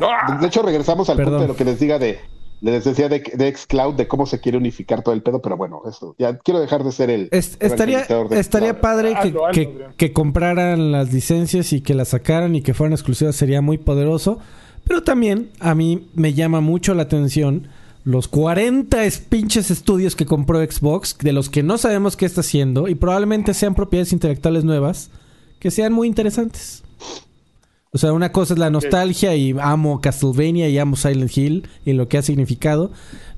¡ah! de hecho, regresamos al Perdón. punto de lo que les diga de, les decía de, de Xcloud, de cómo se quiere unificar todo el pedo, pero bueno, eso, ya quiero dejar de ser el Es- estaría de estaría padre que, hazlo, que- que compraran las licencias y que las sacaran y que fueran exclusivas sería muy poderoso. Pero también a mí me llama mucho la atención los 40 es- pinches estudios que compró Xbox, de los que no sabemos qué está haciendo y probablemente sean propiedades intelectuales nuevas que sean muy interesantes. O sea, una cosa es la nostalgia y amo Castlevania y amo Silent Hill y lo que ha significado.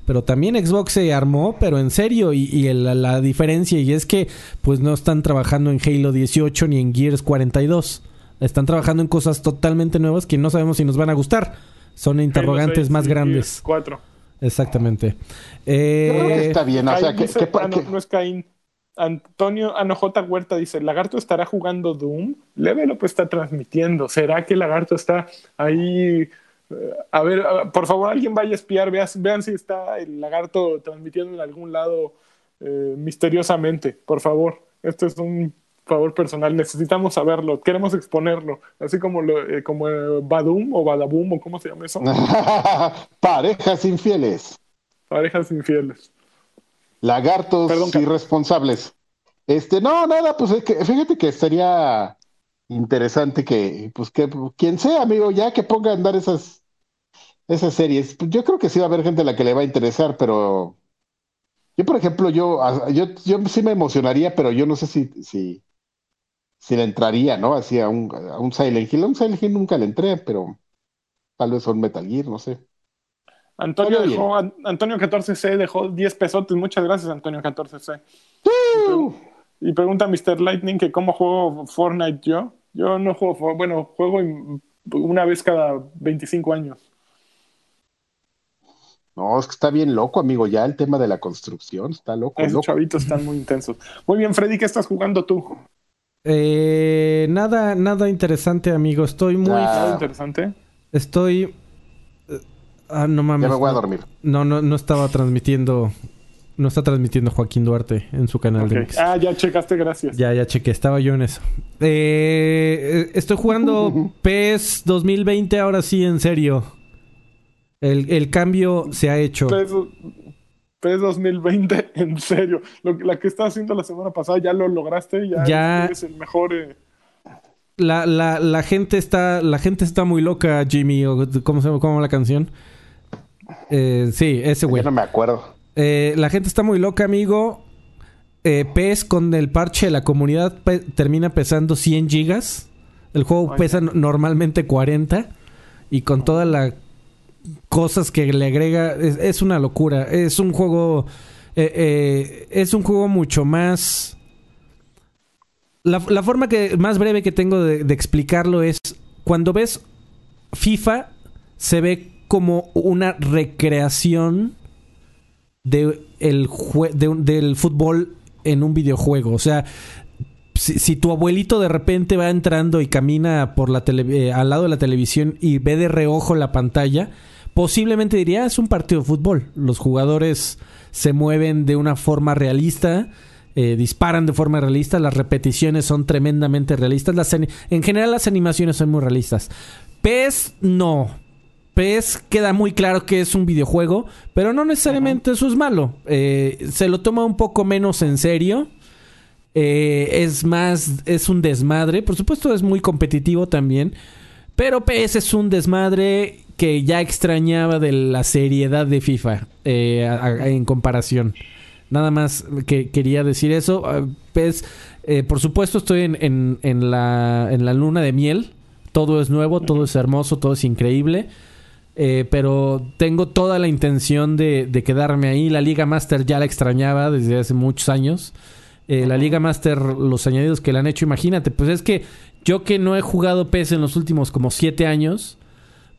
Pero también Xbox se armó, pero en serio. Y, y el- la, diferencia y es que pues no están trabajando en Halo 18 ni en Gears 42. Están trabajando en cosas totalmente nuevas que no sabemos si nos van a gustar. Son interrogantes Halo 6 más grandes. Gears 4. Exactamente. Yo creo que Eh, está bien, o sea, Caín que, dice- que- ah, no, que- no es Caín. Antonio Anojota Huerta dice, ¿Lagarto estará jugando Doom? Level Up está transmitiendo. ¿Será que Lagarto está ahí? Eh, A ver, a- por favor, alguien vaya a espiar, veas- vean si está el Lagarto transmitiendo en algún lado eh, misteriosamente. Por favor, esto es un favor personal. Necesitamos saberlo. Queremos exponerlo. Así como, lo, eh, como eh, Badum o Badaboom o cómo se llama eso. Parejas infieles, Parejas infieles. lagartos Perdón, irresponsables. Este, no, nada, pues es que, fíjate que estaría interesante que, pues que quien sea, amigo, ya que ponga a andar esas, esas series. Pues yo creo que sí va a haber gente a la que le va a interesar, pero yo, por ejemplo, yo, yo, yo sí me emocionaría, pero yo no sé si, si, si le entraría, ¿no? Así a un, a un Silent Hill. A un Silent Hill nunca le entré, pero tal vez a un Metal Gear, no sé. Antonio, dejó, An- Antonio 14C dejó 10 pesotes. Muchas gracias, Antonio 14C. Y pregunta Mr. Lightning que cómo juego Fortnite yo. Yo no juego, For- bueno, juego una vez cada 25 años. No, es que está bien loco, amigo, ya el tema de la construcción, está loco, Esos loco. chavitos están muy intensos. Muy bien, Freddy, ¿qué estás jugando tú? Eh, nada, nada interesante, amigo. Estoy muy. Nada interesante. Estoy. eh, Ah, no mames. Ya me voy a dormir. No, no, no estaba transmitiendo. No está transmitiendo Joaquín Duarte en su canal de. Mix. Ah, ya checaste, gracias. Ya, ya chequé, estaba yo en eso. Eh, eh, estoy jugando PES 2020 ahora sí, en serio. El, el cambio se ha hecho. PES, PES 2020, en serio. Lo, que- la que estás haciendo la semana pasada ya lo lograste. Ya, Ya. eres el mejor. eh, La, la, la gente está, la gente está muy loca, Jimmy. o ¿Cómo se llama cómo la canción? Eh, sí, ese güey. Ya no me acuerdo. Eh, la gente está muy loca, amigo. Eh, PES con el parche de la comunidad pe- termina pesando 100 gigas. El juego Ay, pesa normalmente 40. Y con todas las cosas que le agrega, es, una locura. Es un juego. eh, eh, es un juego mucho más. La, forma que más breve que tengo de, explicarlo es cuando ves FIFA se ve como una recreación de el del fútbol en un videojuego. O sea, si, tu abuelito de repente va entrando y camina por la eh, al lado de la televisión y ve de reojo la pantalla, posiblemente diría, ah, es un partido de fútbol. Los jugadores se mueven de una forma realista. Eh, disparan de forma realista, las repeticiones son tremendamente realistas, las en general las animaciones son muy realistas. PES no, PES queda muy claro que es un videojuego, pero no necesariamente eso es malo. Eh, se lo toma un poco menos en serio. Eh, es más, es un desmadre. Por supuesto, es muy competitivo también. Pero PES es un desmadre que ya extrañaba de la seriedad de FIFA eh, en comparación. Nada más que quería decir eso. Ah, PES, por supuesto, estoy en, en, la, en la luna de miel. Todo es nuevo, todo es hermoso, todo es increíble. Eh, pero tengo toda la intención de, quedarme ahí. La Liga Master ya la extrañaba desde hace muchos años. Eh, la Liga Master, los añadidos que le han hecho, imagínate, pues es que yo que no he jugado PES en los últimos como siete años,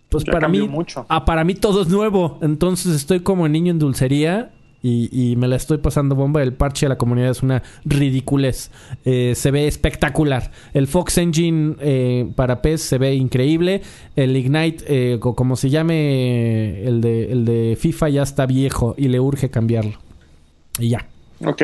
pues para mí, Ah, para mí todo es nuevo. Entonces estoy como niño en dulcería y, me la estoy pasando bomba. El parche de la comunidad es una ridiculez. Eh, se ve espectacular. El Fox Engine eh, para PES se ve increíble. El Ignite, eh, como se llame el de, el de FIFA, ya está viejo y le urge cambiarlo. Y ya. Ok.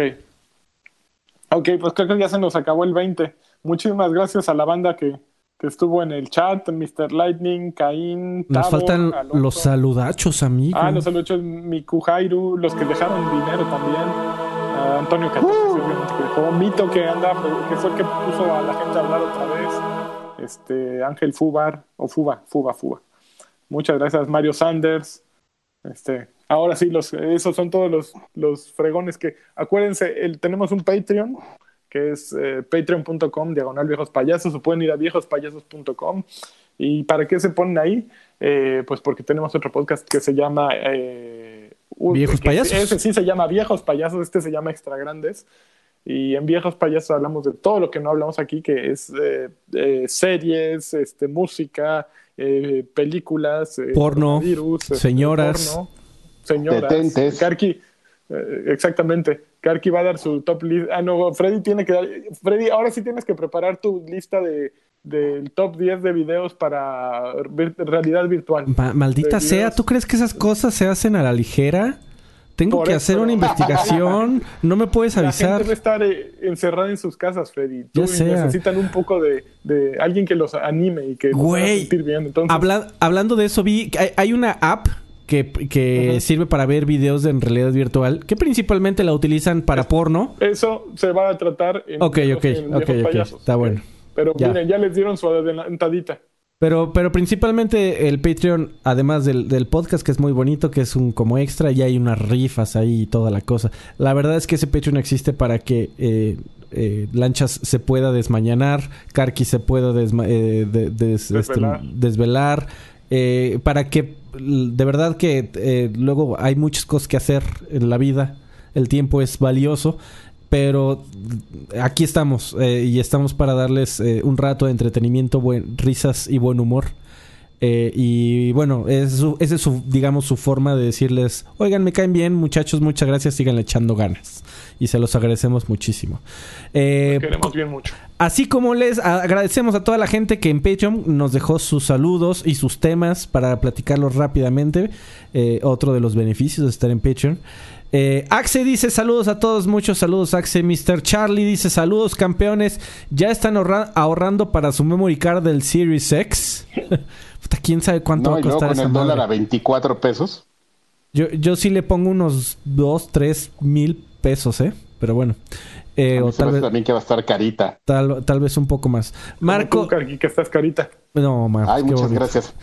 Ok, pues creo que ya se nos acabó el 20. Muchísimas gracias a la banda que, que estuvo en el chat, Mr. Lightning, Caín, Nos faltan los saludachos, amigo. Ah, los saludachos, Miku Jairu, los que dejaron dinero también. Uh, Antonio uh. Mito que anda, que fue el que puso a la gente a hablar otra vez. Este, Ángel Fubar, o Fuba, Fuba, Fuba. Muchas gracias, Mario Sanders. Este, ahora sí, los, esos son todos los, los fregones que, acuérdense, el, tenemos un Patreon que es eh, patreon.com, diagonal viejos payasos, o pueden ir a viejospayasos.com. ¿Y para qué se ponen ahí? Eh, pues porque tenemos otro podcast que se llama... Eh, ¿Viejos payasos? Ese sí se llama Viejos Payasos, este se llama Extra Grandes. Y en Viejos Payasos hablamos de todo lo que no hablamos aquí, que es series, este, música, películas, porno, virus, señoras, porno, señoras, Karki, exactamente. Karki va a dar su top list. Ah, no, Freddy tiene que dar. Freddy, ahora sí tienes que preparar tu lista de del top 10 de videos para realidad virtual. maldita sea, ¿tú crees que esas cosas se hacen a la ligera? Tengo que hacer una investigación. no me puedes avisar. La gente debe estar eh, encerrada en sus casas, Freddy. Tú necesitan un poco de, de, alguien que los anime y que los haga sentir bien. Entonces... hablando de eso, vi hay, hay una app que, sirve para ver videos en realidad virtual, que principalmente la utilizan para porno. Eso se va a tratar en, Ok, ok, ok, ok, está bueno. Pero ya. miren, ya les dieron su adelantadita. Pero, pero principalmente el Patreon, además del, podcast, que es muy bonito, que es un como extra, y hay unas rifas ahí y toda la cosa. La verdad es que ese Patreon existe para que eh, eh, Lanchas se pueda desmañanar, Karki se pueda eh, desvelar, este, desvelar para que de verdad que eh, luego hay muchas cosas que hacer en la vida. El tiempo es valioso. Pero aquí estamos eh, y estamos para darles eh, un rato de entretenimiento, buen, risas y buen humor. y bueno, esa es su, digamos, su forma de decirles, oigan, me caen bien, muchachos, muchas gracias, sigan echando ganas. Y se los agradecemos muchísimo. queremos bien mucho. Así como les agradecemos a toda la gente que en Patreon nos dejó sus saludos y sus temas para platicarlos rápidamente. Eh, otro de los beneficios de estar en Patreon. Eh, Axe dice saludos a todos, muchos saludos Axe. Mr. Charlie dice saludos campeones. Ya están ahorrando para su memory card del Series X. ¿Quién sabe cuánto va a costar con el dólar a 24 pesos. Yo, yo sí le pongo unos 2, 3 mil pesos, ¿eh? Pero bueno. Eh, o tal vez también que va a estar carita. Tal, tal vez un poco más. Marco. que estás carita. No, Marco. Ay, muchas gracias.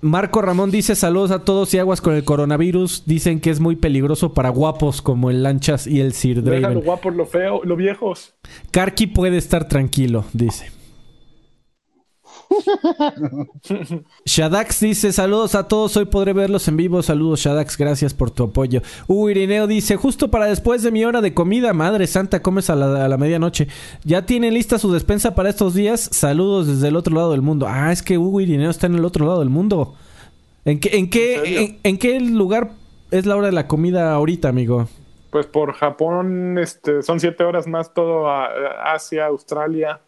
Marco Ramón dice saludos a todos y aguas con el coronavirus. Dicen que es muy peligroso para guapos como el Lanchas y el Sir Draven. lo guapos, lo feo, lo viejos. Karki puede estar tranquilo, dice. Shadax dice: Saludos a todos, hoy podré verlos en vivo. Saludos, Shadax, gracias por tu apoyo. Uh, Irineo dice: Justo para después de mi hora de comida, madre santa, comes a la, medianoche. ¿Ya tiene lista su despensa para estos días? Saludos desde el otro lado del mundo. Ah, es que Hugo Irineo está en el otro lado del mundo. ¿En qué, en qué, en, qué lugar es la hora de la comida ahorita, amigo? Pues por Japón este, son siete horas más todo a, a Asia, Australia.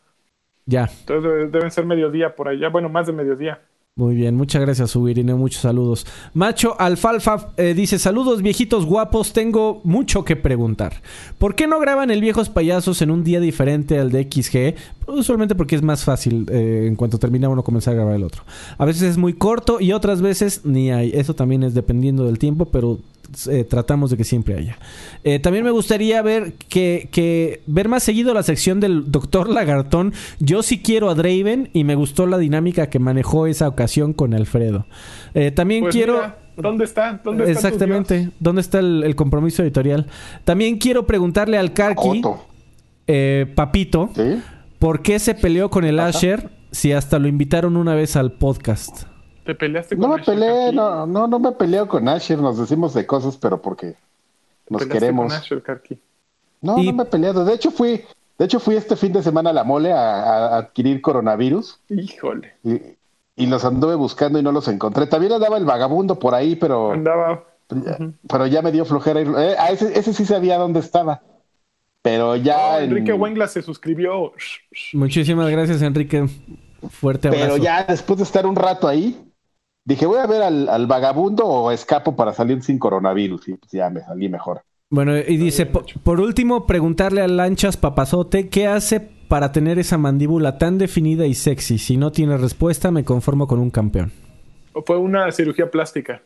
Ya. Entonces debe- deben ser mediodía por allá. Bueno, más de mediodía. Muy bien, muchas gracias, Subirine, muchos saludos. Macho Alfalfa eh, dice: Saludos, viejitos guapos. Tengo mucho que preguntar. ¿Por qué no graban el Viejos Payasos en un día diferente al de XG? Usualmente porque es más fácil eh, en cuanto termina uno comenzar a grabar el otro. A veces es muy corto y otras veces ni hay. Eso también es dependiendo del tiempo, pero eh, tratamos de que siempre haya. Eh, también me gustaría ver que, que ver más seguido la sección del Doctor Lagartón. Yo sí quiero a Draven y me gustó la dinámica que manejó esa ocasión con Alfredo. Eh, también Pues quiero. mira, ¿Dónde está? ¿Dónde está Exactamente. ¿Dónde está el, el compromiso editorial? También quiero preguntarle al Karki, eh, Papito, ¿Sí? ¿por qué se peleó con el Asher si hasta lo invitaron una vez al podcast? ¿Te peleaste con No me Asher peleé, Karki? no, no, no me peleo con Asher, nos decimos de cosas, pero porque nos queremos. con Asher Karki. No, Y- no me he peleado. De hecho, fui, de hecho, fui este fin de semana a la mole a, a adquirir coronavirus Híjole. y, y los anduve buscando y no los encontré. También andaba el vagabundo por ahí, pero, Andaba. pero ya me dio flojera. ir- eh, a ese, ese sí sabía dónde estaba. Pero ya. Oh, en- Enrique Wengla se suscribió. Muchísimas gracias, Enrique. Fuerte abrazo. Pero ya después de estar un rato ahí, dije, voy a ver al, al vagabundo o escapo para salir sin coronavirus. Y pues ya me salí mejor. Bueno, y dice, po- por último, preguntarle a Lanchas Papazote qué hace para tener esa mandíbula tan definida y sexy. Si no tiene respuesta, me conformo con un campeón. Fue una cirugía plástica.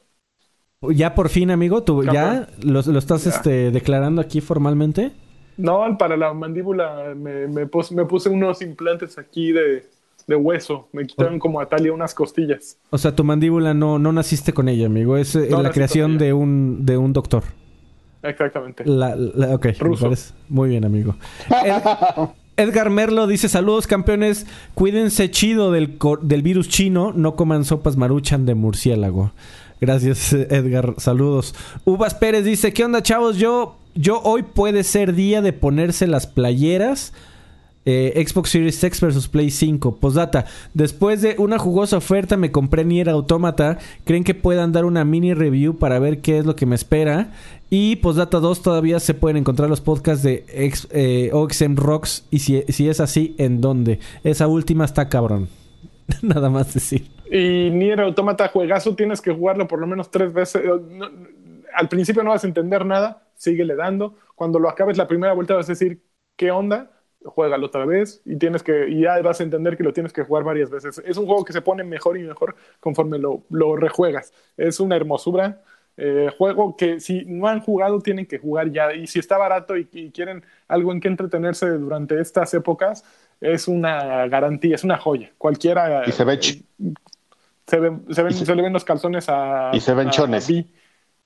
Ya por fin, amigo, tú ya lo, lo estás Ya. este, declarando aquí formalmente. No, para la mandíbula me, me puse unos implantes aquí de, de hueso. Me quitaron como a Talia unas costillas. O sea, tu mandíbula no, no naciste con ella, amigo. Es eh, No la creación de un, de un doctor. Exactamente. La, la- ok, Ruso. Muy bien, amigo. Ed- Edgar Merlo dice: Saludos, campeones. Cuídense chido del, del virus chino. No coman sopas maruchan de murciélago. Gracias, Edgar. Saludos. Uvas Pérez dice: ¿Qué onda, chavos? Yo, yo hoy puede ser día de ponerse las playeras. Eh, Xbox Series X versus Play 5. Postdata. Después de una jugosa oferta me compré Nier Automata. ¿Creen que puedan dar una mini review para ver qué es lo que me espera? Y Postdata 2 todavía se pueden encontrar los podcasts de X, eh, OXM Rocks. Y si, si es así, ¿en dónde? Esa última está cabrón. Nada más decir. Y Nier Automata juegazo, tienes que jugarlo por lo menos tres veces. Eh, al principio no vas a entender nada, síguele dando. Cuando lo acabes la primera vuelta vas a decir, ¿qué onda? Juégalo otra vez y tienes que y ya vas a entender que lo tienes que jugar varias veces. Es un juego que se pone mejor y mejor conforme lo, lo rejuegas. Es una hermosura. Eh, juego que si no han jugado tienen que jugar ya y si está barato y, y quieren algo en que entretenerse durante estas épocas es una garantía, es una joya. Cualquiera Y se ve ch- se, ven, se, ven- se- se le ven los calzones a. y se ven a chones. Vi.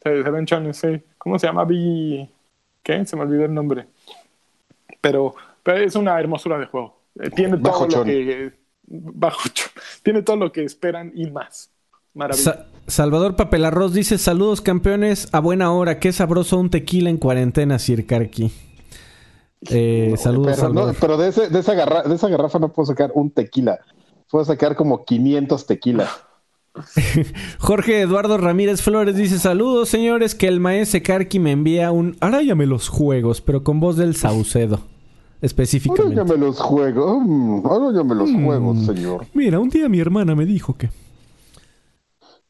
Se, se ven chones, sí. ¿Cómo se llama? ¿Qué? Se me olvidó el nombre. Pero, pero es una hermosura de juego. Eh, Tiene todo Bajo lo chon. que. Bajo chon. Tiene todo lo que esperan y más. Maravilla. Sa- Salvador Papelarroz dice: Saludos, campeones. A buena hora. Qué sabroso un tequila en cuarentena, Sir Karki. Eh, saludos, pero, no, Salvador. pero de, ese- de esa garra- de esa garrafa no puedo sacar un tequila. Puedo sacar como 500 tequilas. Jorge Eduardo Ramírez Flores dice: Saludos, señores. Que el maese Karki me envía un Aráyame los juegos, pero con voz del Saucedo. Ahora Específicamente. ya me los juego. mm, ahora ya me los juego, señor. Mira, un día mi hermana me dijo que.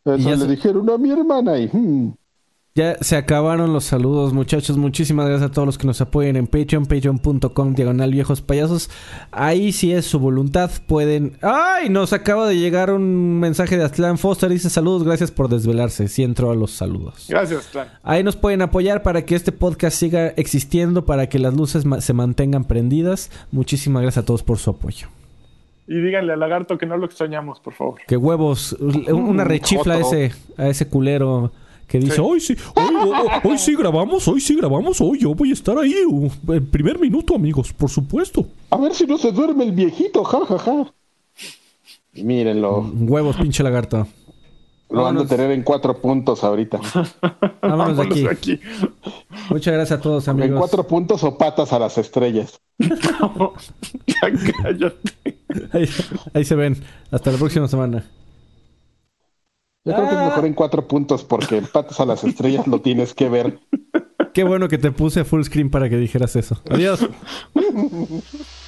Eso ya le se- dijeron a mi hermana y... mm, Ya se acabaron los saludos, muchachos. Muchísimas gracias a todos los que nos apoyen en Patreon, patreon.com, diagonal viejos payasos. Ahí si es su voluntad, pueden... ¡Ay! Nos acaba de llegar un mensaje de Atlán Foster. Dice saludos, gracias por desvelarse. Sí entró a los saludos. Gracias, Clan. Ahí nos pueden apoyar para que este podcast siga existiendo, para que las luces ma- se mantengan prendidas. Muchísimas gracias a todos por su apoyo. Y díganle al lagarto que no lo extrañamos, por favor. Que huevos, una rechifla a ese, a ese culero que dice, Sí. hoy sí, hoy, hoy- hoy sí grabamos, hoy sí grabamos, hoy yo voy a estar ahí, uh, en primer minuto, amigos, por supuesto. A ver si no se duerme el viejito, ja, ja, ja. Mírenlo. Huevos, pinche lagarto. Lo van a tener en cuatro puntos ahorita. Vámonos de Vámonos aquí. de aquí. Muchas gracias a todos, En amigos. cuatro puntos o patas a las estrellas. ya cállate. Ahí, ahí se ven. Hasta la próxima semana. Yo creo que es mejor en cuatro puntos porque patas a las estrellas lo tienes que ver. Qué bueno que te puse full screen para que dijeras eso. Adiós.